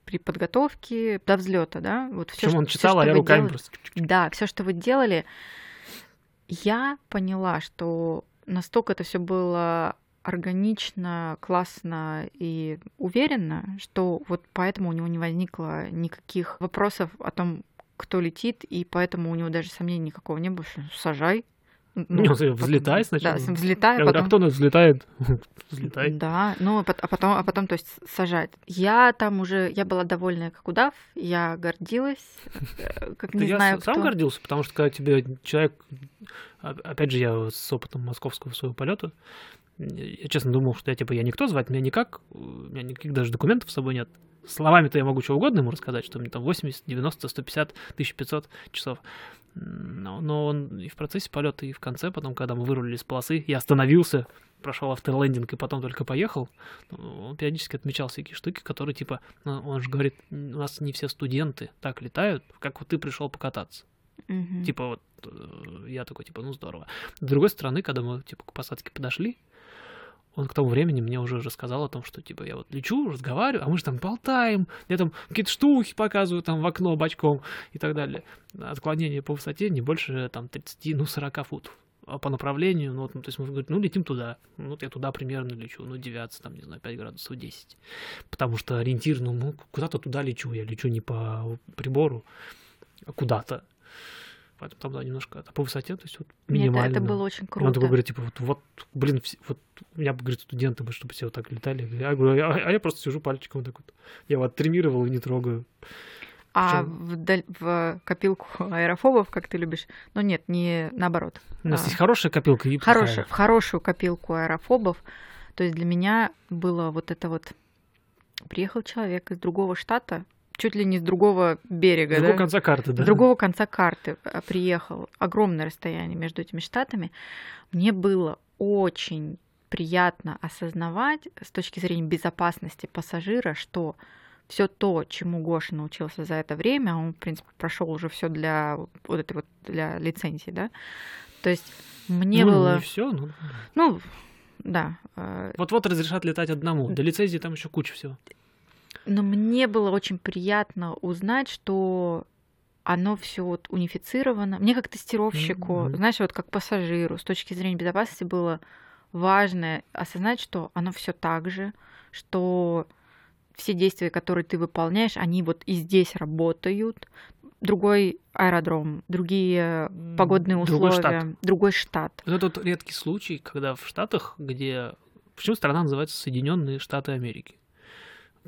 при подготовке до взлета, да, вот все, Причем он читал, а я руками просто... Да, все, что вы делали, я поняла, что настолько это все было органично, классно и уверенно, что вот поэтому у него не возникло никаких вопросов о том, кто летит, и поэтому у него даже сомнений никакого не было, что сажай. Ну, взлетай сначала. Да, взлетай, Я говорю, а кто нас взлетает? Взлетай. Да, ну, а а потом, а потом, то есть, сажать. Я там уже, я была довольная как удав, я гордилась, э, как не я знаю с- сам гордился, потому что когда тебе человек, а- опять же, я с опытом московского своего полета, я честно думал, что я типа я никто, звать меня никак, у меня никаких даже документов с собой нет. Словами-то я могу что угодно ему рассказать, что мне там 80, 90, 150, 1500 часов. Но, но он и в процессе полета, и в конце, потом, когда мы вырулили с полосы, я остановился, прошел автолендинг и потом только поехал, ну, он периодически отмечал всякие штуки, которые типа, ну, он же говорит, у нас не все студенты так летают, как вот ты пришел покататься. Мгм. Типа вот э, я такой, типа, ну здорово. С другой стороны, когда мы типа к посадке подошли, он к тому времени мне уже рассказал о том, что типа я вот лечу, разговариваю, а мы же там болтаем, я там какие-то штуки показываю там в окно бочком и так далее. Отклонение по высоте не больше там 30, ну 40 футов. А по направлению, ну, вот, ну, то есть мы говорим, ну, летим туда. Ну, вот я туда примерно лечу, ну, девяться, там, не знаю, 5 градусов 10. Потому что ориентир, ну, куда-то туда лечу. Я лечу не по прибору, а куда-то. Поэтому там, да, немножко, а по высоте, то есть вот Мне это, минимально. это было очень И Он круто. такой говорит, типа, вот, вот блин, вот у меня, говорит, студенты бы, чтобы все вот так летали. Я говорю, а, а я просто сижу пальчиком вот так вот. Я вот тримировал и не трогаю. А в, даль- в копилку аэрофобов, как ты любишь, ну нет, не наоборот. У нас А. есть хорошая копилка и плохая. Хорошую, в хорошую копилку аэрофобов. То есть для меня было вот это вот... Приехал человек из другого штата, чуть ли не с другого берега, С другого да? конца карты, да. С другого конца карты а, приехал. Огромное расстояние между этими штатами. Мне было очень приятно осознавать с точки зрения безопасности пассажира, что все то, чему Гоша научился за это время, он, в принципе, прошел уже все для вот этой вот для лицензии, да. То есть мне ну, было, не все, ну, ну, да, э, вот-вот разрешат летать одному. До лицензии там еще куча всего. Но мне было очень приятно узнать, что оно все вот унифицировано. Мне как тестировщику, Мгм. знаешь, вот как пассажиру, с точки зрения безопасности было важно осознать, что оно все так же, что все действия, которые ты выполняешь, они вот и здесь работают. Другой аэродром, другие погодные Другой условия, штат. другой штат. Вот это вот редкий случай, когда в Штатах, где... Почему страна называется Соединенные Штаты Америки?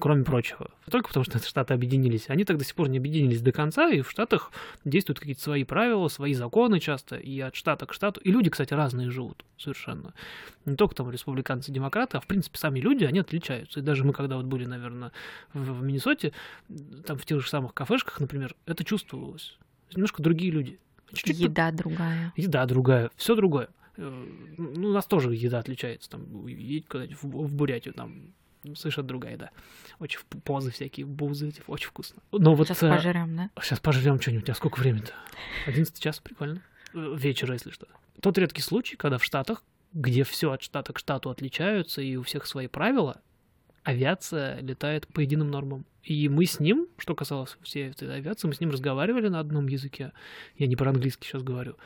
Кроме прочего. Только потому, что Штаты объединились. Они так до сих пор не объединились до конца, и в Штатах действуют какие-то свои правила, свои законы часто, и от штата к штату. И люди, кстати, разные живут совершенно. Не только там республиканцы, демократы, а в принципе сами люди, они отличаются. И даже мы, когда вот были, наверное, в, в Миннесоте, там в тех же самых кафешках, например, это чувствовалось. Немножко другие люди. Чуть-чуть Еда другая. Еда другая, все другое. Э, Ну, у нас тоже еда отличается. Там, едь куда-нибудь в, в Бурятию, там совершенно другая еда. Очень позы всякие, бузы, типа, очень вкусно. Но вот Сейчас э, пожрем, да? сейчас пожрем что-нибудь. А сколько времени-то? 11 час, прикольно. Э, Вечера, если что. Тот редкий случай, когда в Штатах, где все от штата к штату отличаются, и у всех свои правила, авиация летает по единым нормам. И мы с ним, что касалось всей этой авиации, мы с ним разговаривали на одном языке. Я не про английский сейчас говорю.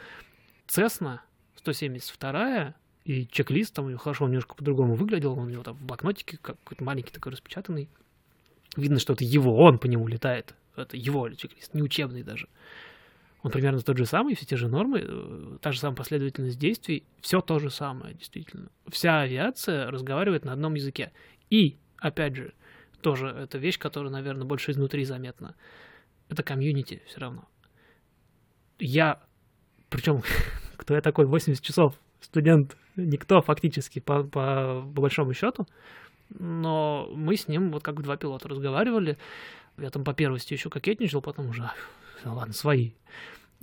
Цесна 172 и чек-лист там хорошо, он немножко по-другому выглядел, он у него там в блокнотике как какой-то маленький такой распечатанный. Видно, что это его, он по нему летает. Это его чек-лист, не учебный даже. Он примерно тот же самый, все те же нормы, э, та же самая последовательность действий, все то же самое, действительно. Вся авиация разговаривает на одном языке. И, опять же, тоже это вещь, которая, наверное, больше изнутри заметна. Это комьюнити все равно. Я, причем, кто я такой, 80 часов, студент, никто фактически, по, по, по большому счету, но мы с ним вот как два пилота разговаривали. Я там по первости еще кокетничал, потом уже, «Ах, ну ладно, свои.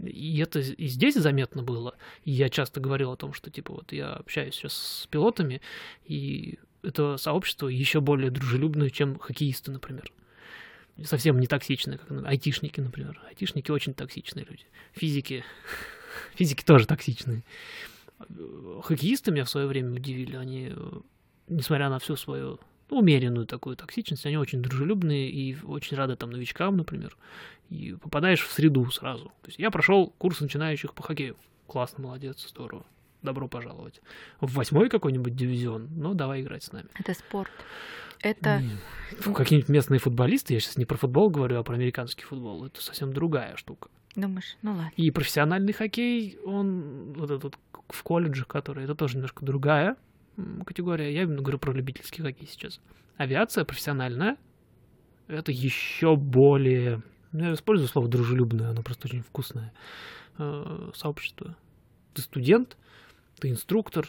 И это и здесь заметно было. Я часто говорил о том, что типа вот я общаюсь сейчас с пилотами, и это сообщество еще более дружелюбное, чем хоккеисты, например. Совсем не токсичные, как айтишники, например. Айтишники очень токсичные люди. Физики, физики тоже токсичные. Хоккеисты меня в свое время удивили. Они, э, несмотря на всю свою ну, умеренную такую токсичность, они очень дружелюбные и очень рады там новичкам, например. И попадаешь в среду сразу. То есть я прошел курс начинающих по хоккею. Классно, молодец, здорово. добро пожаловать. В восьмой какой-нибудь дивизион, ну, давай играть с нами. Это спорт. Это... Какие-нибудь местные футболисты, я сейчас не про футбол говорю, а про американский футбол, это совсем другая штука. Думаешь, ну ладно. И профессиональный хоккей, он вот этот в колледжах, который, это тоже немножко другая категория. Я именно говорю про любительский хоккей сейчас. Авиация профессиональная, это еще более... Ну, я использую слово дружелюбное, оно просто очень вкусное. Э, сообщество. Ты студент, ты инструктор,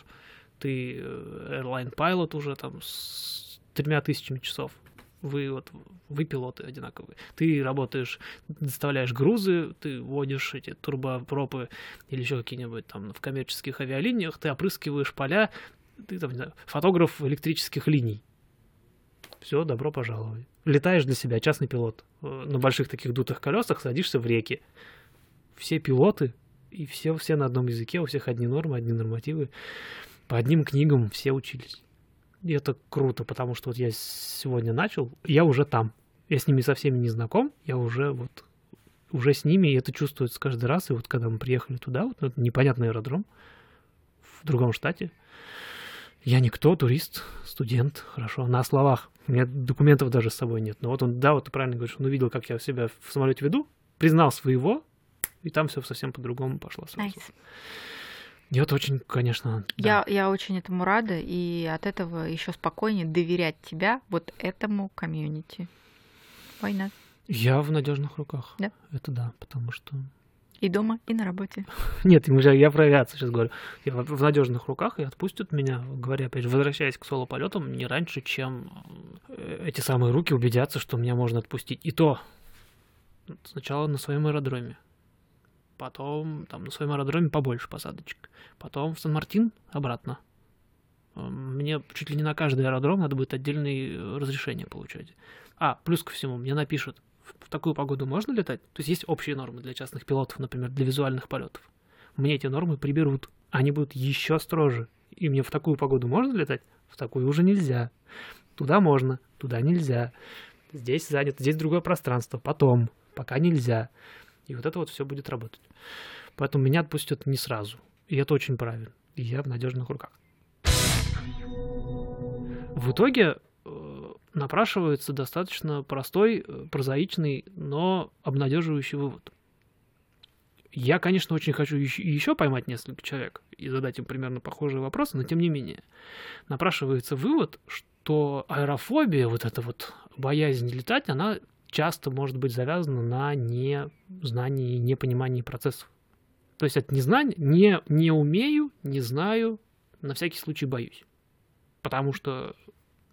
ты э, airline pilot уже там с тремя тысячами часов. Вы вот вы пилоты одинаковые. Ты работаешь, доставляешь грузы, ты водишь эти турбопропы или еще какие-нибудь там в коммерческих авиалиниях, ты опрыскиваешь поля, ты там, не знаю, фотограф электрических линий. Все, добро пожаловать. Летаешь для себя, частный пилот. Э, на больших таких дутых колесах садишься в реки. Все пилоты, и все, все на одном языке, у всех одни нормы, одни нормативы. По одним книгам все учились. И это круто, потому что вот я сегодня начал, я уже там. Я с ними со всеми не знаком, я уже вот уже с ними, и это чувствуется каждый раз. И вот когда мы приехали туда, вот это непонятный аэродром в другом штате, я никто, турист, студент, хорошо, на словах. У меня документов даже с собой нет. Но вот он, да, вот ты правильно говоришь, он увидел, как я себя в самолете веду, признал своего, и там все совсем по-другому пошло. Nice. Нет, очень, конечно. Я, да. я очень этому рада, и от этого еще спокойнее доверять тебя вот этому комьюнити. Война. Я в надежных руках. Да. Это да, потому что. И дома, и на работе. Нет, я про авиацию сейчас говорю. Я в надежных руках и отпустят меня, говоря, опять же, возвращаясь к соло-полетам, не раньше, чем э, эти самые руки убедятся, что меня можно отпустить. И то сначала на своем аэродроме потом там на своем аэродроме побольше посадочек, потом в Сан-Мартин обратно. Мне чуть ли не на каждый аэродром надо будет отдельное э, разрешение получать. А, плюс ко всему, мне напишут, в такую погоду можно летать? То есть есть общие нормы для частных пилотов, например, для визуальных полетов. Мне эти нормы приберут, они будут еще строже. И мне в такую погоду можно летать? В такую уже нельзя. Туда можно, туда нельзя. Здесь занято, здесь другое пространство. Потом, пока нельзя. И вот это вот все будет работать. Поэтому меня отпустят не сразу. И это очень правильно. И я в надежных руках. В итоге э, напрашивается достаточно простой, э, прозаичный, но обнадеживающий вывод. Я, конечно, очень хочу еще поймать несколько человек и задать им примерно похожие вопросы, но тем не менее напрашивается вывод, что аэрофобия, вот эта вот боязнь летать, она часто может быть завязано на незнании и непонимании процессов. То есть это незнание, не, не умею, не знаю, на всякий случай боюсь. Потому что,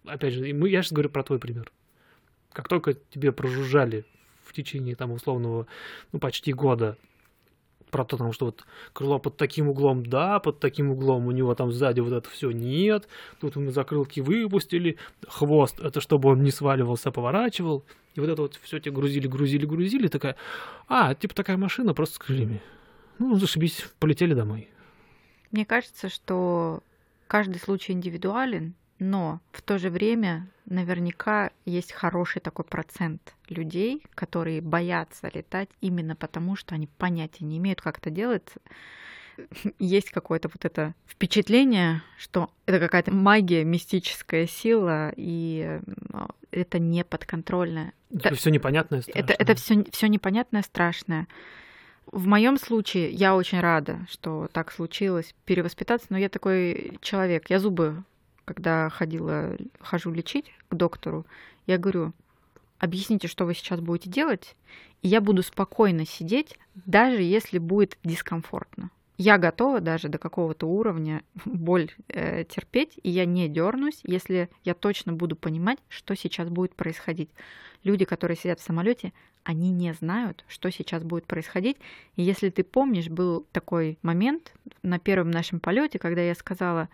опять же, мы, я сейчас говорю про твой пример. Как только тебе прожужжали в течение там условного, ну, почти года про то, потому что вот крыло под таким углом, да, под таким углом у него там сзади вот это все нет, тут мы закрылки выпустили, хвост, это чтобы он не сваливался, поворачивал, и вот это вот все тебе грузили, грузили, грузили, такая, а, типа такая машина, просто с крыльями. Ну, зашибись, полетели домой. Мне кажется, что каждый случай индивидуален, но в то же время наверняка есть хороший такой процент людей, которые боятся летать именно потому, что они понятия не имеют, как это делается. Есть какое-то вот это впечатление, что это какая-то магия, мистическая сила, и это не подконтрольное. Это, это все непонятное, страшное. Это, это все, все непонятное, страшное. В моем случае я очень рада, что так случилось, перевоспитаться, но я такой человек, я зубы когда ходила, хожу лечить к доктору, я говорю, объясните, что вы сейчас будете делать, и я буду спокойно сидеть, даже если будет дискомфортно. Я готова даже до какого-то уровня боль э, терпеть, и я не дернусь, если я точно буду понимать, что сейчас будет происходить. Люди, которые сидят в самолете, они не знают, что сейчас будет происходить. И если ты помнишь, был такой момент на первом нашем полете, когда я сказала,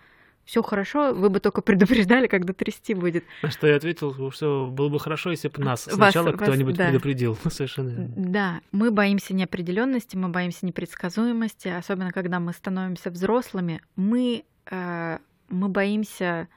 все хорошо, вы бы только предупреждали, когда трясти будет. На что я ответил, что было бы хорошо, если бы нас сначала кто-нибудь да. предупредил. Совершенно Да, мы боимся неопределенности, мы боимся непредсказуемости, особенно когда мы становимся взрослыми. Мы, э, мы боимся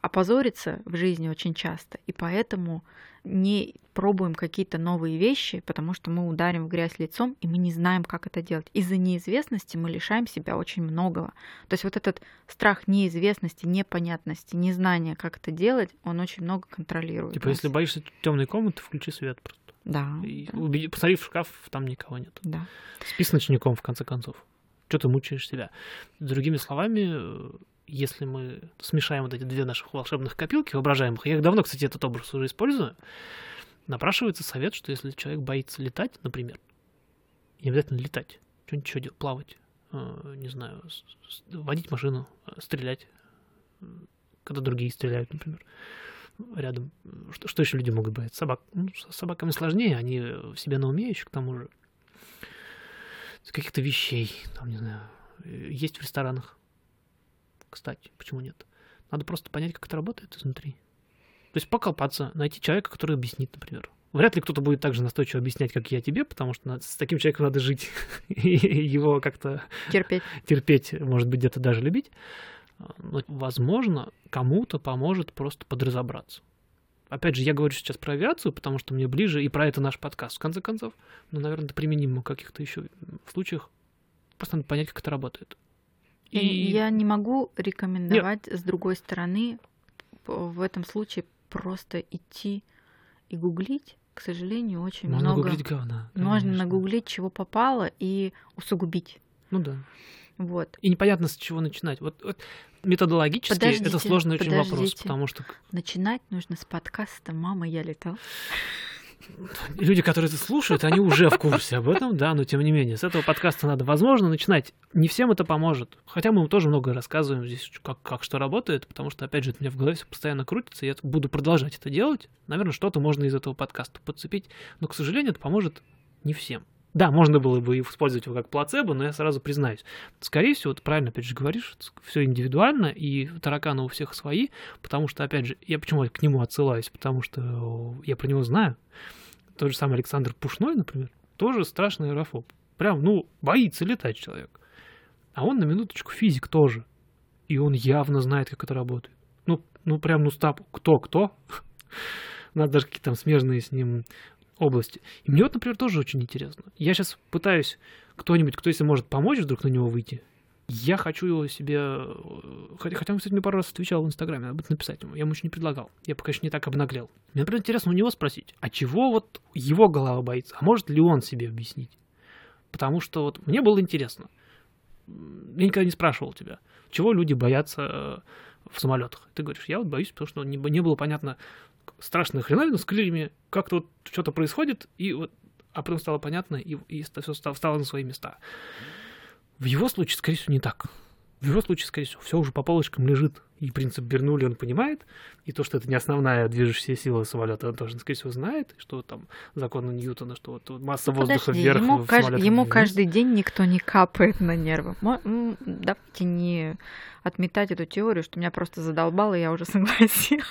опозориться в жизни очень часто, и поэтому не пробуем какие-то новые вещи, потому что мы ударим в грязь лицом, и мы не знаем, как это делать. Из-за неизвестности мы лишаем себя очень многого. То есть вот этот страх неизвестности, непонятности, незнания, как это делать, он очень много контролирует. Типа, нас. если боишься темной комнаты, включи свет просто. Да. И да, убеди- посмотри в шкаф, там никого нет. да. Спи с ночником, в конце концов. Что ты мучаешь себя? Другими словами, э, если мы смешаем вот эти две наших волшебных копилки воображаемых, я давно, кстати, этот образ уже использую, напрашивается совет, что если человек боится летать, например, не обязательно летать, что-нибудь еще делать, плавать, э, не знаю, водить машину, э, стрелять, э, когда другие стреляют, например, рядом. Что, что еще люди могут бояться? Собак. Ну, с собаками сложнее, они в себе на уме еще, к тому же каких-то вещей, там, не знаю, э, есть в ресторанах. Кстати, почему нет? Надо просто понять, как это работает изнутри. То есть покопаться, найти человека, который объяснит, например. Вряд ли кто-то будет так же настойчиво объяснять, как я тебе, потому что с таким человеком надо жить и его как-то Терпеть. терпеть, может быть, где-то даже любить. Но, возможно, кому-то поможет просто подразобраться. Опять же, я говорю сейчас про авиацию, потому что мне ближе, и про это наш подкаст, в конце концов. Но, наверное, это применимо в каких-то еще случаях. Просто надо понять, как это работает. И... Я не могу рекомендовать с другой стороны в этом случае просто идти и гуглить. К сожалению, очень Можно много. гуглить говна. Можно конечно. нагуглить, чего попало, и усугубить. Ну да. Вот. И непонятно, с чего начинать. Вот, вот методологически это Подождите, сложный очень вопрос, подождите. потому что Начинать нужно с подкаста «Мама, я летал». Люди, которые это слушают, они уже в курсе об этом, да, но тем не менее, с этого подкаста надо, возможно, начинать. Не всем это поможет. Хотя мы тоже много рассказываем здесь, как, как что работает, потому что, опять же, это у меня в голове все постоянно крутится, я буду продолжать это делать. Наверное, что-то можно из этого подкаста подцепить, но, к сожалению, это поможет не всем. Да, можно было бы использовать его как плацебо, но я сразу признаюсь. Скорее всего, ты правильно, опять же, говоришь, все индивидуально, и тараканы у всех свои, потому что, опять же, я почему к нему отсылаюсь, потому что я про него знаю. Тот же самый Александр Пушной, например, тоже страшный аэрофоб. Прям, ну, боится летать человек. А он на минуточку физик тоже. И он явно знает, как это работает. Ну, ну прям, ну, стап, кто-кто. Надо даже какие-то там смежные с ним области. И мне вот, например, тоже очень интересно. Я сейчас пытаюсь кто-нибудь, кто если может помочь вдруг на него выйти, я хочу его себе... э, Хотя, он, кстати, мне пару раз отвечал в Инстаграме, надо будет написать ему. Я ему еще не предлагал. Я пока еще не так обнаглел. Мне, например, интересно у него спросить, а чего вот его голова боится? А может ли он себе объяснить? Потому что вот мне было интересно. Я никогда не спрашивал тебя, чего люди боятся э, в самолетах. Ты говоришь, я вот боюсь, потому что не, не было понятно страшная хреновина с крыльями, как-то вот что-то происходит, и вот, а потом стало понятно, и, и все стало, встало на свои места. В его случае, скорее всего, не так. В его случае, скорее всего, все уже по полочкам лежит. И принцип Бернули он понимает, и то, что это не основная движущая сила самолета, он тоже, скорее всего, знает, что там законы Ньютона, что вот, масса воздуха Подожди, вверх, ему, самолете ему вниз. каждый день никто не капает на нервы. Давайте не отметать эту теорию, что меня просто задолбало, и я уже согласилась.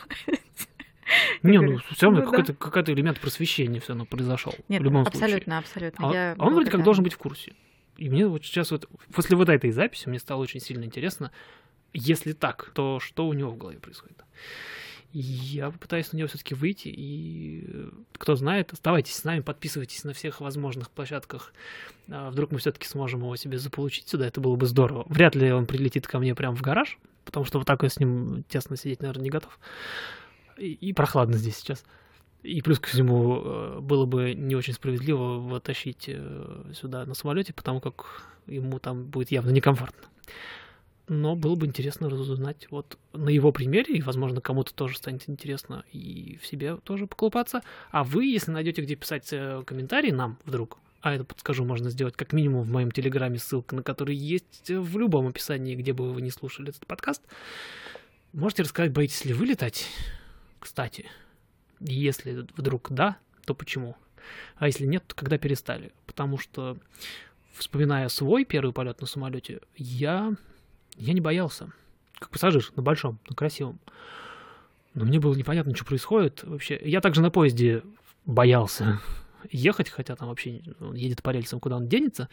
Не, ну, все равно ну какой-то, какой-то элемент просвещения все равно произошел. Нет, в любом случае. абсолютно, абсолютно. А, он вроде как должен быть в курсе. И мне вот сейчас вот, после вот этой записи, мне стало очень сильно интересно, если так, то что у него в голове происходит. Я пытаюсь на него все-таки выйти, и э, кто знает, оставайтесь с нами, подписывайтесь на всех возможных площадках. А Вдруг мы все-таки сможем его себе заполучить сюда, это было бы здорово. Вряд ли он прилетит ко мне прямо в гараж, потому что вот так я с ним тесно сидеть, наверное, не готов. И, и прохладно здесь сейчас. И плюс ко всему э, было бы не очень справедливо его тащить э, сюда на самолете, потому как ему там будет явно некомфортно. Но было бы интересно разузнать вот на его примере, и, возможно, кому-то тоже станет интересно и в себе тоже поколупаться. А вы, если найдете, где писать э, комментарии нам вдруг, а это, подскажу, можно сделать как минимум в моем телеграме, ссылка на который есть в любом описании, где бы вы не слушали этот подкаст, можете рассказать, боитесь ли вы летать, кстати. Если вдруг да, то почему? А если нет, то когда перестали? Потому что, вспоминая свой первый полет на самолете, я, я не боялся. Как пассажир на большом, на красивом. Но мне было непонятно, что происходит вообще. Я также на поезде боялся ехать, хотя там вообще он едет по рельсам, куда он денется.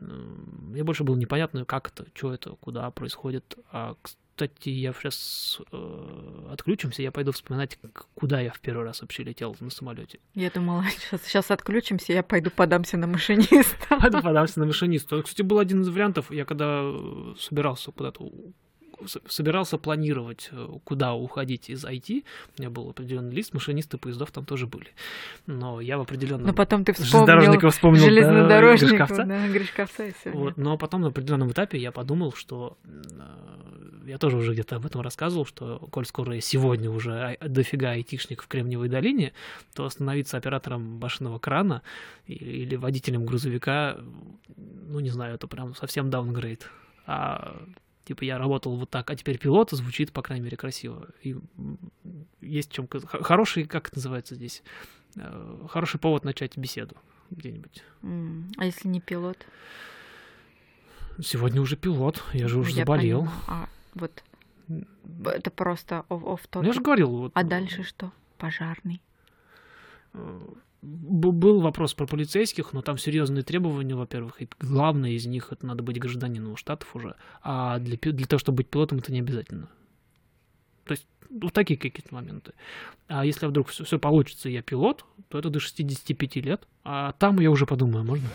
Мне больше было непонятно, как это, что это, куда происходит. А, кстати, я сейчас э, отключимся, я пойду вспоминать, куда я в первый раз вообще летел на самолете. Я думала, сейчас, сейчас отключимся, я пойду подамся на машиниста. Пойду подамся на машиниста. Кстати, был один из вариантов, я когда э, собирался куда-то собирался планировать, э, куда уходить из IT. У меня был определенный лист, машинисты поездов там тоже были. Но я в определенном... Но потом ты вспомнил, вспомнил железнодорожников, да, да, Гришковца и все. Вот, но потом на определенном этапе я подумал, что э, я тоже уже где-то об этом рассказывал, что коль скоро сегодня уже дофига айтишников в Кремниевой долине, то становиться оператором башенного крана или водителем грузовика, ну, не знаю, это прям совсем даунгрейд. А Типа я работал вот так, а теперь пилот звучит, по крайней мере, красиво. И есть чем... Хороший, как это называется здесь? Э, хороший повод начать беседу где-нибудь. А если не пилот? Сегодня уже пилот, я же уже я заболел. Понимаю. А вот это просто оф ну, Я же говорил. Вот... А дальше что? Пожарный? Был вопрос про полицейских, но там серьезные требования, во-первых, и главное из них это надо быть гражданином штатов уже, а для, для того, чтобы быть пилотом, это не обязательно. То есть вот такие какие-то моменты. А если вдруг все, все получится, я пилот, то это до 65 лет, а там я уже подумаю, можно?